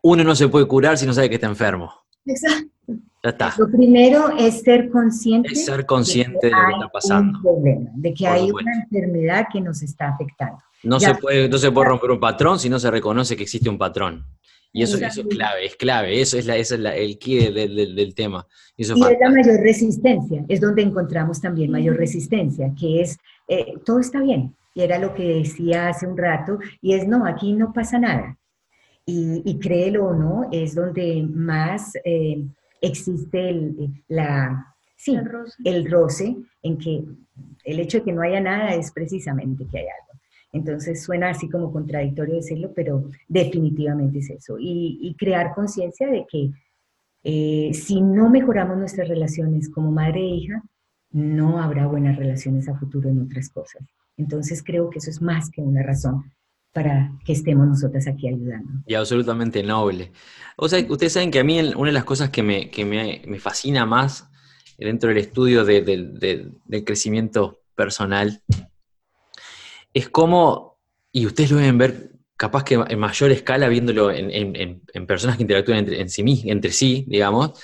uno no se puede curar si no sabe que está enfermo. Exacto. Ya está. Lo primero es ser consciente. Es ser consciente de, lo que está pasando. de que hay una enfermedad que nos está afectando. No se, puede, no se puede romper un patrón si no se reconoce que existe un patrón. Y eso, eso es clave, es clave, eso es, la, es el key del, tema. Y, es la mayor resistencia, es donde encontramos también mayor resistencia, que es, eh, todo está bien, y era lo que decía hace un rato, y es, no, aquí no pasa nada. Y, créelo o no, es donde más eh, existe el, la, sí, el roce. el roce, en que el hecho de que no haya nada es precisamente que hay algo. Entonces suena así como contradictorio decirlo, pero definitivamente es eso. Y, crear conciencia de que eh, si no mejoramos nuestras relaciones como madre e hija, no habrá buenas relaciones a futuro en otras cosas. Entonces creo que eso es más que una razón para que estemos nosotras aquí ayudando. Y absolutamente noble. O sea, ustedes saben que a mí una de las cosas que me, me, fascina más dentro del estudio del crecimiento personal es como, y ustedes lo deben ver capaz que en mayor escala viéndolo en, personas que interactúan entre, en sí, digamos,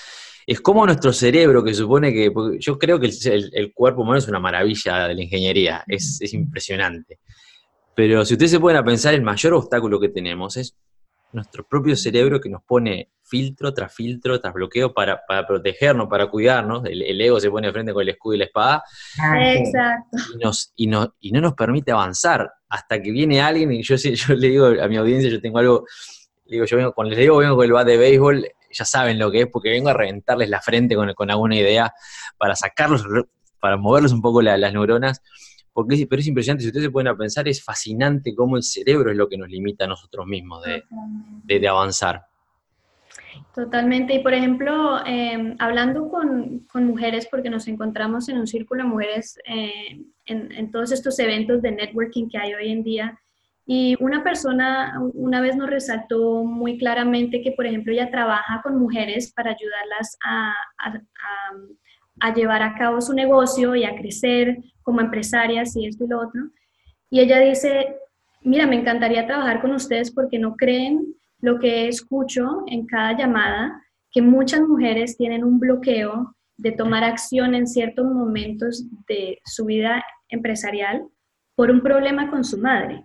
es como nuestro cerebro, que supone que, yo creo que el, cuerpo humano es una maravilla de la ingeniería, es, es, impresionante. Pero si ustedes se pueden pensar, el mayor obstáculo que tenemos es nuestro propio cerebro que nos pone filtro tras filtro tras bloqueo para, protegernos, para cuidarnos. El, ego se pone frente con el escudo y la espada. Ah, Exacto. Y, nos, y, no nos permite avanzar hasta que viene alguien y yo, yo le digo a mi audiencia, yo tengo algo, digo, yo vengo, cuando les digo vengo con el bat de béisbol, ya saben lo que es, porque vengo a reventarles la frente con, con alguna idea para sacarlos, para moverlos un poco las neuronas porque pero es impresionante, si ustedes se pueden pensar, es fascinante cómo el cerebro es lo que nos limita a nosotros mismos de, avanzar. Totalmente, y por ejemplo, em, hablando con, mujeres, porque nos encontramos en un círculo de mujeres eh, en, todos estos eventos de networking que hay hoy en día, y una persona una vez nos resaltó muy claramente que, por ejemplo, ella trabaja con mujeres para ayudarlas a, a llevar a cabo su negocio y a crecer como empresarias y esto y lo otro. Y ella dice, mira, me encantaría trabajar con ustedes porque no creen lo que escucho en cada llamada, que muchas mujeres tienen un bloqueo de tomar acción en ciertos momentos de su vida empresarial por un problema con su madre.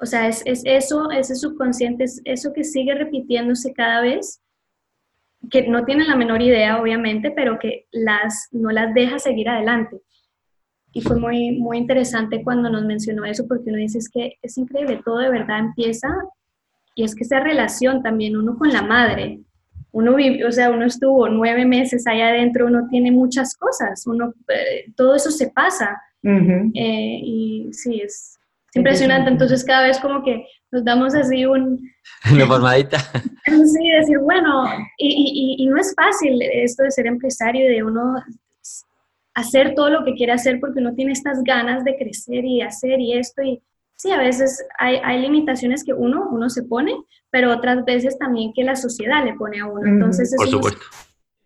O sea, es, es eso, ese subconsciente, es eso que sigue repitiéndose cada vez que no tienen la menor idea, obviamente, pero que las, no las deja seguir adelante. Y fue muy, muy interesante cuando nos mencionó eso, porque uno dice, es que es increíble, todo de verdad empieza, y es que esa relación también, uno con la madre, uno vive, o sea, uno estuvo nueve meses allá adentro, uno tiene muchas cosas, uno, eh, todo eso se pasa. Eh, y sí, es, impresionante. Entonces cada vez como que nos damos así un... Una palmadita. Sí, decir, bueno, y, y, no es fácil esto de ser empresario, de uno hacer todo lo que quiere hacer porque uno tiene estas ganas de crecer y hacer y esto y sí, a veces hay, hay, limitaciones que uno, uno se pone, pero otras veces también que la sociedad le pone a uno. Entonces, Por supuesto.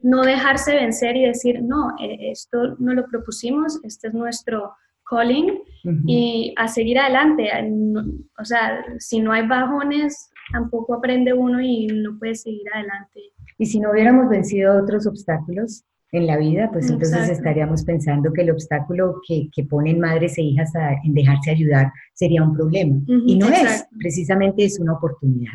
no dejarse vencer y decir, no, eh, esto no lo propusimos, este es nuestro calling y a seguir adelante. O sea, si no hay bajones, tampoco aprende uno y no puede seguir adelante. Y si no hubiéramos vencido otros obstáculos en la vida, pues entonces estaríamos pensando que el obstáculo que, que, ponen madres e hijas en dejarse ayudar sería un problema. y no es, precisamente es una oportunidad.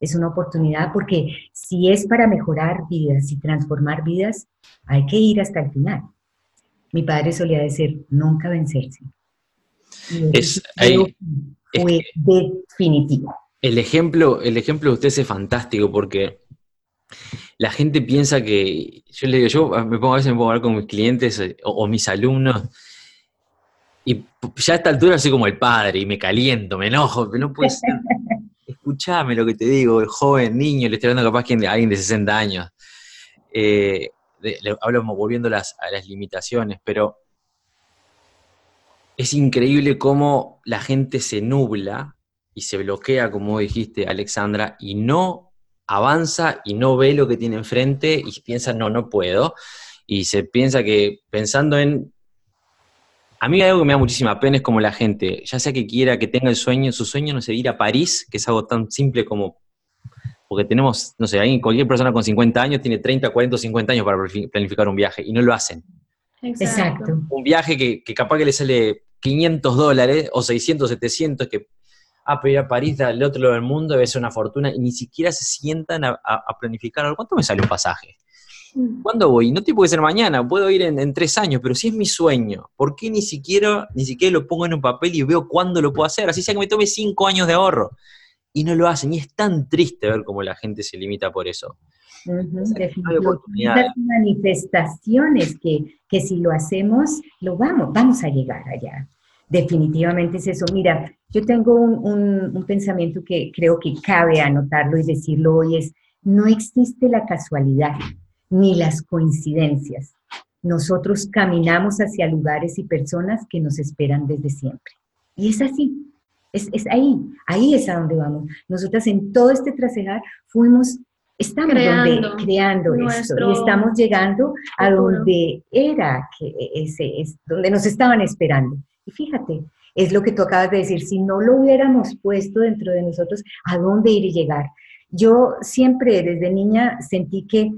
Es una oportunidad porque si es para mejorar vidas y transformar vidas, hay que ir hasta el final. Mi padre solía decir, nunca vencerse. Es, fue definitivo. El ejemplo, el ejemplo de usted es fantástico porque la gente piensa que, yo le digo, yo me pongo a veces me pongo a hablar con mis clientes eh, o, mis alumnos y ya a esta altura soy como el padre y me caliento, me enojo, pero no puede ser. Escuchame lo que te digo, el joven, niño, le estoy hablando capaz que a alguien de 60 años. Eh, hablo volviendo a las, a las limitaciones, pero es increíble cómo la gente se nubla y se bloquea, como dijiste, Alexandra, y no avanza y no ve lo que tiene enfrente y piensa, no, no puedo. Y se piensa que pensando en A mí algo que me da muchísima pena es como la gente, ya sea que quiera que tenga el sueño, su sueño no sé, ir a París, que es algo tan simple como, porque tenemos, no sé, cualquier persona con 50 años tiene 30, 40, 50 años para planificar un viaje y no lo hacen. Exacto. Un viaje que, capaz que le sale 500 dólares o 600, 700, que, ah, pero ir a París del otro lado del mundo debe ser una fortuna y ni siquiera se sientan a, a planificar, ¿cuánto me sale un pasaje? Mm. ¿Cuándo voy? No tiene que ser mañana, puedo ir en, tres años, pero si es mi sueño, ¿por qué ni siquiera, ni siquiera lo pongo en un papel y veo cuándo lo puedo hacer? Así sea que me tome cinco años de ahorro. Y no lo hacen. Y es tan triste ver cómo la gente se limita por eso. Hay manifestaciones que, que si lo hacemos, lo vamos, vamos a llegar allá. Definitivamente es eso. Mira, yo tengo un, un pensamiento que creo que cabe anotarlo y decirlo hoy es, no existe la casualidad ni las coincidencias. Nosotros caminamos hacia lugares y personas que nos esperan desde siempre. Y es así, es, ahí, ahí es a donde vamos. Nosotras en todo este trasegar fuimos, estamos creando, creando esto y estamos llegando a donde era, que ese, es, donde nos estaban esperando. Y fíjate, es lo que tú acabas de decir, si no lo hubiéramos puesto dentro de nosotros, ¿a dónde ir y llegar? Yo siempre desde niña sentí que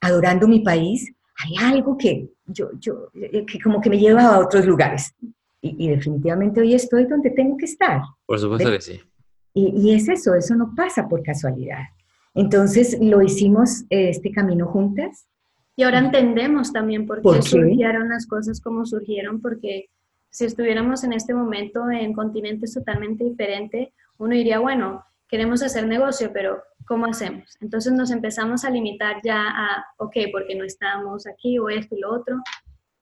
adorando mi país, hay algo que yo, yo, que como que me lleva a otros lugares. Y, definitivamente hoy estoy donde tengo que estar. Por supuesto que sí. Y, y, es eso, eso no pasa por casualidad. Entonces lo hicimos eh, este camino juntas. Y ahora entendemos también por qué, surgieron las cosas como surgieron, porque si estuviéramos en este momento en continentes totalmente diferentes, uno diría, bueno, queremos hacer negocio, pero ¿cómo hacemos? Entonces nos empezamos a limitar ya a, ok, porque no estamos aquí o esto y lo otro.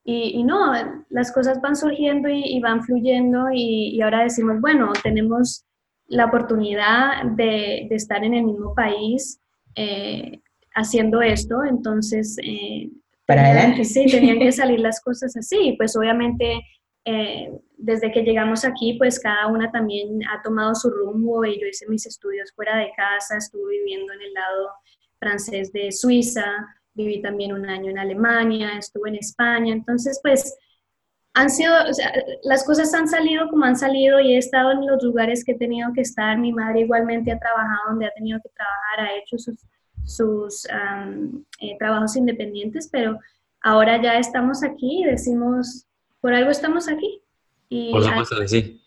Y, no, las cosas van surgiendo y, van fluyendo y, ahora decimos, bueno, tenemos la oportunidad de, estar en el mismo país eh, haciendo esto, entonces... Eh, Para adelante. Sí, tenían que salir las cosas así. Pues obviamente eh, desde que llegamos aquí, pues cada una también ha tomado su rumbo y yo hice mis estudios fuera de casa, estuve viviendo en el lado francés de Suiza, viví también un año en Alemania, estuve en España, entonces pues han sido, o sea, las cosas han salido como han salido y he estado en los lugares que he tenido que estar, mi madre igualmente ha trabajado donde ha tenido que trabajar, ha hecho sus, sus eh, trabajos independientes, pero ahora ya estamos aquí y decimos, por algo estamos aquí. Y por supuesto que sí.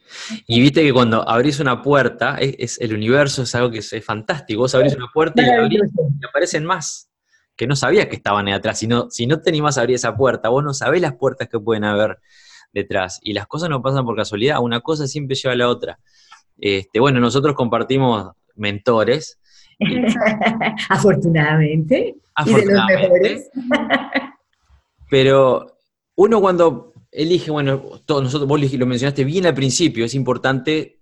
Y viste que cuando abrís una puerta, es, el universo es algo que es, fantástico. Vos abrís una puerta y, aparecen más que no sabías que estaban ahí atrás. Si no, si no te animás a abrir esa puerta, vos no sabés las puertas que pueden haber detrás. Y las cosas no pasan por casualidad, una cosa siempre lleva a la otra. Este, bueno, nosotros compartimos mentores. Afortunadamente. Afortunadamente. Pero uno cuando elige, bueno, todos nosotros, vos lo mencionaste bien al principio, es importante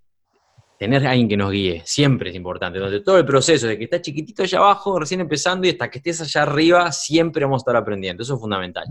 tener a alguien que nos guíe, siempre es importante. Donde todo el proceso, de que está chiquitito allá abajo, recién empezando, y hasta que estés allá arriba, siempre vamos a estar aprendiendo, eso es fundamental.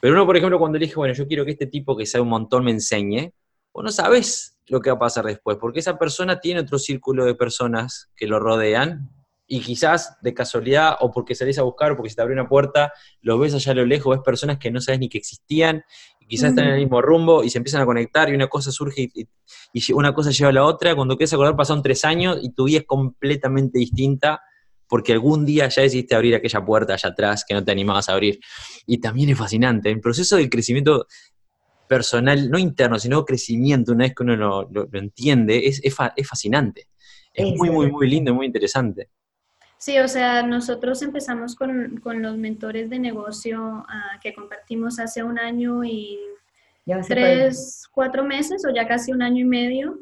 Pero uno, por ejemplo, cuando elige, bueno, yo quiero que este tipo que sabe un montón me enseñe, vos no sabes lo que va a pasar después, porque esa persona tiene otro círculo de personas que lo rodean, y quizás de casualidad o porque salís a buscar o porque se te abrió una puerta, lo ves allá a lo lejos, ves personas que no sabes ni que existían quizás están en el mismo rumbo y se empiezan a conectar y una cosa surge y, una cosa lleva a la otra. Cuando quieres acordar, pasaron tres años y tu vida es completamente distinta porque algún día ya decidiste abrir aquella puerta allá atrás que no te animabas a abrir. Y también es fascinante. El proceso del crecimiento personal, no interno, sino crecimiento, una vez que uno lo, entiende, es, es, fascinante. Es muy, muy, muy lindo y muy interesante. Sí, o sea, nosotros empezamos con, los mentores de negocio ah, que compartimos hace un año y tres, cuatro meses o ya casi un año y medio.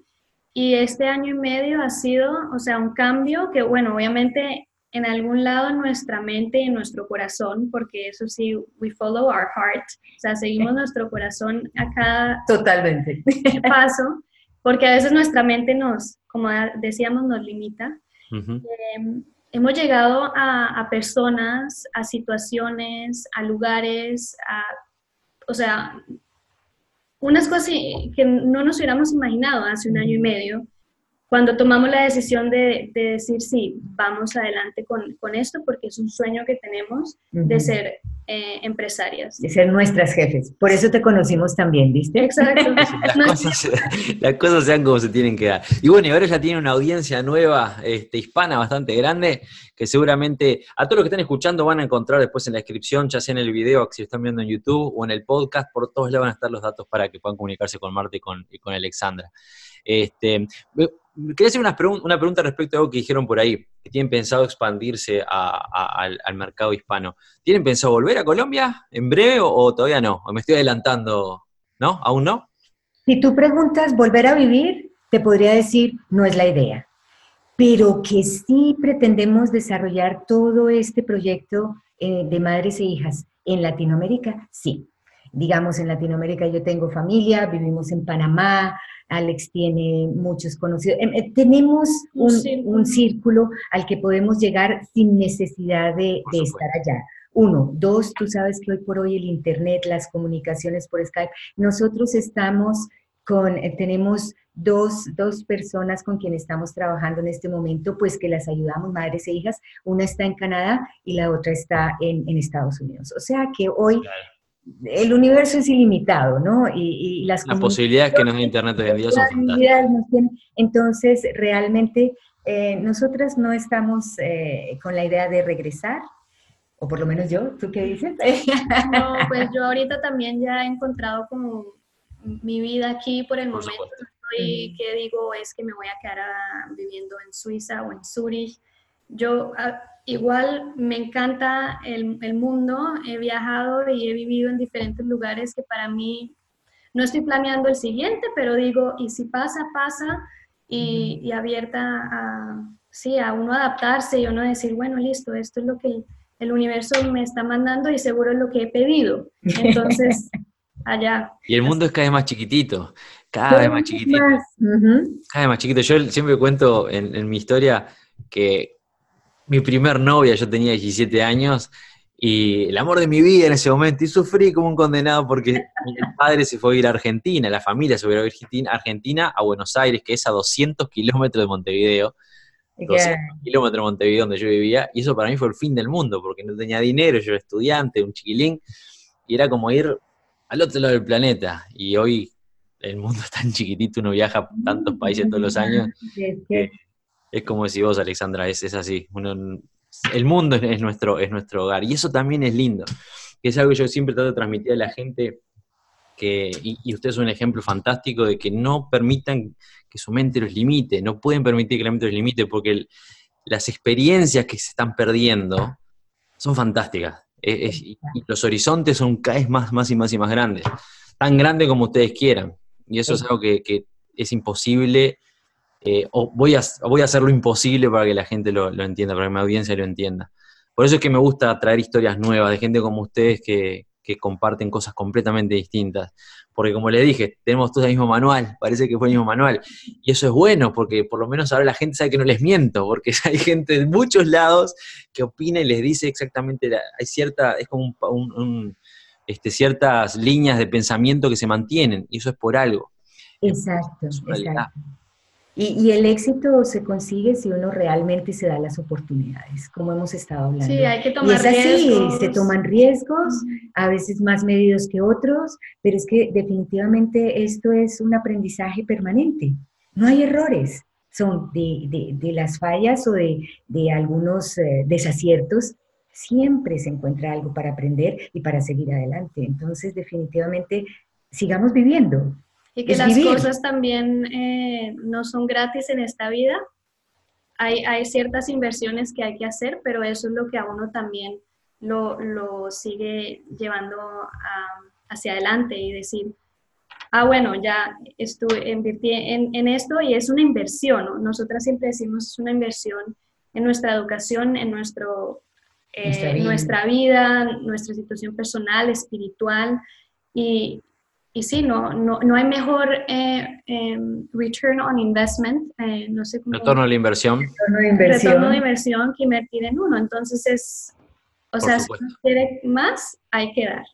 Y este año y medio ha sido, o sea, un cambio que, bueno, obviamente en algún lado en nuestra mente, en nuestro corazón, porque eso sí, we follow our heart, o sea, seguimos nuestro corazón a cada Totalmente. paso, porque a veces nuestra mente nos, como decíamos, nos limita hemos llegado a, personas, a situaciones, a lugares, a, o sea, unas cosas que no nos hubiéramos imaginado hace un año y medio, cuando tomamos la decisión de, decir, sí, vamos adelante con, con, esto, porque es un sueño que tenemos de ser eh, empresarias. De ser nuestras jefes. Por eso te conocimos también, ¿viste? Exacto. las, cosas, sean como se tienen que dar. Y bueno, y ahora ya tiene una audiencia nueva, este, hispana, bastante grande, que seguramente a todos los que están escuchando van a encontrar después en la descripción, ya sea en el video, si lo están viendo en YouTube o en el podcast, por todos lados van a estar los datos para que puedan comunicarse con Marta y con, y con Alexandra. Este, quería hacer una, una, pregunta respecto a algo que dijeron por ahí, que tienen pensado expandirse al, mercado hispano. ¿Tienen pensado volver a Colombia en breve o, todavía no? ¿O me estoy adelantando? ¿No? ¿Aún no? Si tú preguntas volver a vivir, te podría decir, no es la idea. Pero que sí pretendemos desarrollar todo este proyecto eh, de madres e hijas en Latinoamérica, sí. Digamos, en Latinoamérica yo tengo familia, vivimos en Panamá, Alex tiene muchos conocidos. Em, eh, tenemos un, círculo al que podemos llegar sin necesidad de, estar allá. Uno, dos, tú sabes que hoy por hoy el Internet, las comunicaciones por Skype, nosotros estamos con, eh, tenemos dos, personas con quienes estamos trabajando en este momento, pues que las ayudamos, madres e hijas. Una está en Canadá y la otra está en, Estados Unidos. O sea que hoy el universo es ilimitado, ¿no? Y, las, posibilidades que nos da Internet hoy en día son fantásticas. Entonces, realmente, eh, nosotras no estamos eh, con la idea de regresar, o por lo menos yo, ¿tú qué dices? No, pues yo ahorita también ya he encontrado como mi vida aquí por el momento. Estoy, que digo, es que me voy a quedar ah, viviendo en Suiza o en Zurich. Yo ah, igual me encanta el, el, mundo, he viajado y he vivido en diferentes lugares que para mí no estoy planeando el siguiente, pero digo, y si pasa, pasa, y, y abierta a, sí, a uno adaptarse y uno decir, bueno, listo, esto es lo que el, el universo me está mandando y seguro es lo que he pedido. Entonces, allá. Y el mundo es cada vez más chiquitito, cada vez más chiquitito. Cada vez más chiquito. Yo siempre cuento en, en mi historia que mi primer novia, yo tenía 17 años, y el amor de mi vida en ese momento, y sufrí como un condenado porque mi padre se fue a ir a Argentina, la familia se fue a ir a Argentina, a Buenos Aires, que es a 200 kilómetros de Montevideo, 200 kilómetros de Montevideo donde yo vivía, y eso para mí fue el fin del mundo, porque no tenía dinero, yo era estudiante, un chiquilín, y era como ir al otro lado del planeta, y hoy el mundo es tan chiquitito, uno viaja a tantos países todos los años, es como decís vos, Alexandra, es, es así. el mundo es, nuestro, es nuestro hogar. Y eso también es lindo, es algo que yo siempre trato de transmitir a la gente, que, y, y usted es un ejemplo fantástico de que no permitan que su mente los limite, no pueden permitir que la mente los limite, porque las experiencias que se están perdiendo son fantásticas. y los horizontes son cada vez más, más y más y más grandes. Tan grandes como ustedes quieran. Y eso es algo que, que es imposible eh, o voy a, voy a hacer lo imposible para que la gente lo, entienda, para que mi audiencia lo entienda. Por eso es que me gusta traer historias nuevas de gente como ustedes que, comparten cosas completamente distintas. Porque como les dije, tenemos todos el mismo manual, parece que fue el mismo manual. Y eso es bueno, porque por lo menos ahora la gente sabe que no les miento, porque hay gente de muchos lados que opina y les dice exactamente, hay cierta, es como un, este, ciertas líneas de pensamiento que se mantienen, y eso es por algo. Exacto, exacto. Y, el éxito se consigue si uno realmente se da las oportunidades, como hemos estado hablando. Sí, hay que tomar y es así, se toman riesgos, a veces más medidos que otros, pero es que definitivamente esto es un aprendizaje permanente. No hay errores, son de, de, las fallas o de, algunos eh, desaciertos, siempre se encuentra algo para aprender y para seguir adelante. Entonces, definitivamente, sigamos viviendo, y que las cosas también eh, no son gratis en esta vida. Hay, hay, ciertas inversiones que hay que hacer, pero eso es lo que a uno también lo, lo sigue llevando hacia adelante y decir, ah, bueno, ya estuve, invertí en, en, esto y es una inversión. Nosotras siempre decimos es una inversión en nuestra educación, en nuestro, eh, nuestra, vida. nuestra situación personal, espiritual. Y, y sí, no, no, no hay mejor eh, em, return on investment, eh, no sé cómo. Retorno a la inversión. Retorno de inversión. Retorno de inversión que invertir en uno. Entonces es, o sea, si uno quiere más, hay que dar.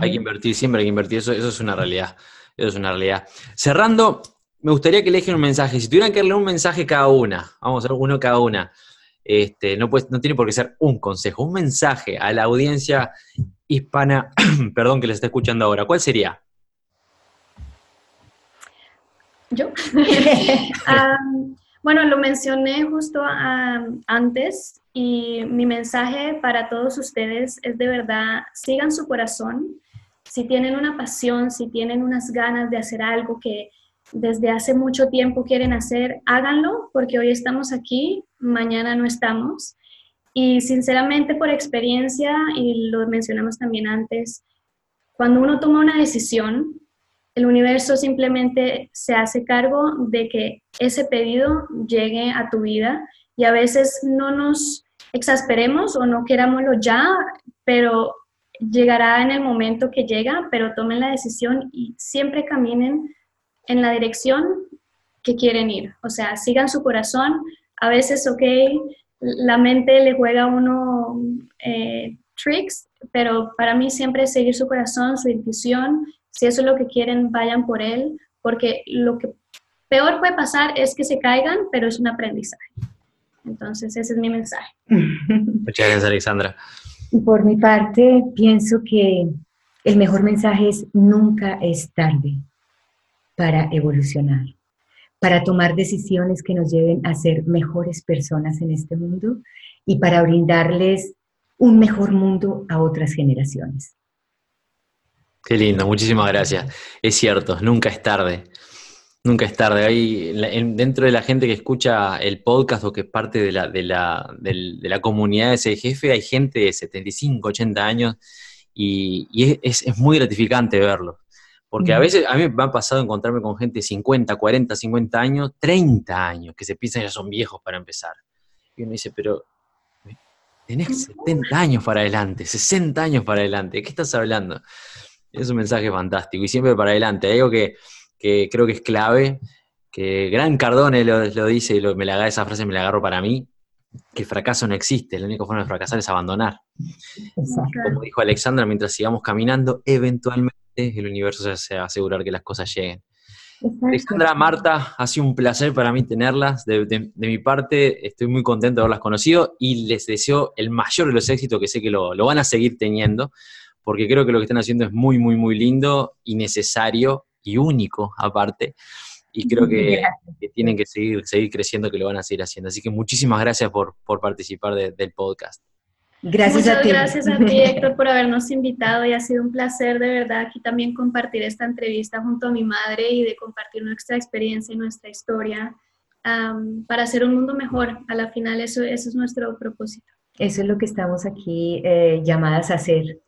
Hay que invertir, siempre hay que invertir, eso, eso es una realidad. Eso es una realidad. Cerrando, me gustaría que eligen un mensaje. Si tuvieran que darle un mensaje cada una, vamos a ver uno cada una, este, no, no tiene por qué ser un consejo, un mensaje a la audiencia hispana, perdón, que les está escuchando ahora, ¿cuál sería? ¿Yo? bueno, lo mencioné justo antes y mi mensaje para todos ustedes es de verdad, sigan su corazón. Si tienen una pasión, si tienen unas ganas de hacer algo que desde hace mucho tiempo quieren hacer, háganlo porque hoy estamos aquí, mañana no estamos. Y sinceramente por experiencia, y lo mencionamos también antes, cuando uno toma una decisión, el universo simplemente se hace cargo de que ese pedido llegue a tu vida y a veces no nos exasperemos o no querámoslo ya, pero llegará en el momento que llega, pero tomen la decisión y siempre caminen en la dirección que quieren ir. O sea, sigan su corazón. A veces, ok, la mente le juega a uno eh, tricks, pero para mí siempre es seguir su corazón, su intuición. Si eso es lo que quieren, vayan por él, porque lo que peor puede pasar es que se caigan, pero es un aprendizaje. Entonces, ese es mi mensaje. Muchas gracias, Alexandra. Y por mi parte, pienso que el mejor mensaje es nunca es tarde para evolucionar, para tomar decisiones que nos lleven a ser mejores personas en este mundo y para brindarles un mejor mundo a otras generaciones. Qué lindo, muchísimas gracias. Es cierto, nunca es tarde. Nunca es tarde. Hay, dentro de la gente que escucha el podcast o que es parte de la, de la, de la comunidad de ese jefe, hay gente de 75, 80 años y, es, es, muy gratificante verlo. Porque a veces a mí me ha pasado encontrarme con gente de 50, 40, 50 años, 30 años, que se piensan ya son viejos para empezar. Y uno dice, pero tenés 70 años para adelante, 60 años para adelante, ¿de qué estás hablando? Es un mensaje fantástico y siempre para adelante. Algo que, creo que es clave, que Gran Cardone lo, dice y me la esa frase me la agarro para mí, que el fracaso no existe, la única forma de fracasar es abandonar. Como dijo Alexandra, mientras sigamos caminando, eventualmente el universo se va a asegurar que las cosas lleguen. Alexandra, Marta, ha sido un placer para mí tenerlas. De, mi parte, estoy muy contento de haberlas conocido y les deseo el mayor de los éxitos que sé que lo, van a seguir teniendo, porque creo que lo que están haciendo es muy, muy, muy lindo y necesario y único aparte. Y creo que, tienen que seguir, seguir creciendo, que lo van a seguir haciendo. Así que muchísimas gracias por, participar del podcast. Gracias a ti. gracias a ti, Héctor, por habernos invitado y ha sido un placer de verdad aquí también compartir esta entrevista junto a mi madre y de compartir nuestra experiencia y nuestra historia para hacer un mundo mejor. A la final eso, eso es nuestro propósito. Eso es lo que estamos aquí eh, llamadas a hacer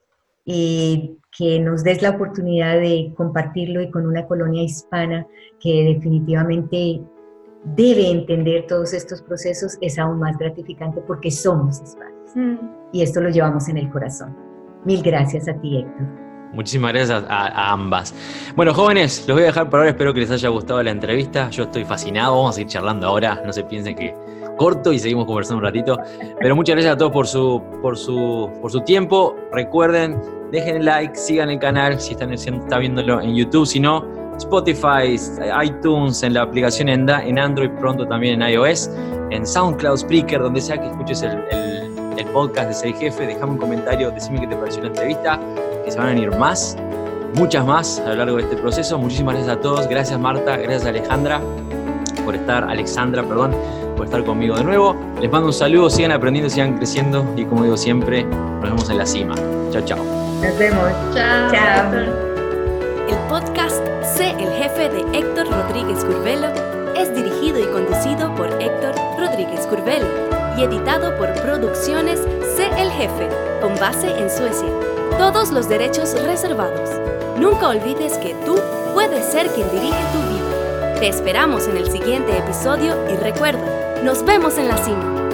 y que nos des la oportunidad de compartirlo y con una colonia hispana que definitivamente debe entender todos estos procesos es aún más gratificante porque somos hispanos. Mm. Y esto lo llevamos en el corazón. Mil gracias a ti, Héctor. Muchísimas gracias a, ambas. Bueno, jóvenes, los voy a dejar por ahora. Espero que les haya gustado la entrevista. Yo estoy fascinado. Vamos a ir charlando ahora. No se piensen que corto y seguimos conversando un ratito. Pero muchas gracias a todos por su, por su, por su tiempo. Recuerden, dejen el like, sigan el canal si están, están viéndolo en YouTube. Si no, Spotify, iTunes, en la aplicación en, en Android, pronto también en iOS, en SoundCloud, Spreaker, donde sea que escuches el, podcast de Ser Jefe, déjame un comentario, decime qué te pareció la entrevista, que se van a venir más, muchas más a lo largo de este proceso. Muchísimas gracias a todos, gracias Marta, gracias Alejandra por estar, Alexandra, perdón, por estar conmigo de nuevo. Les mando un saludo, sigan aprendiendo, sigan creciendo y como digo siempre, nos vemos en la cima. Chao, chao. Nos vemos. Chao. Chao. El podcast Sé el jefe de Héctor Rodríguez Curvelo es dirigido y conducido por Héctor Rodríguez Curvelo y editado por Producciones Sé el jefe, con base en Suecia. Todos los derechos reservados. Nunca olvides que tú puedes ser quien dirige tu vida. Te esperamos en el siguiente episodio y recuerda, nos vemos en la cima.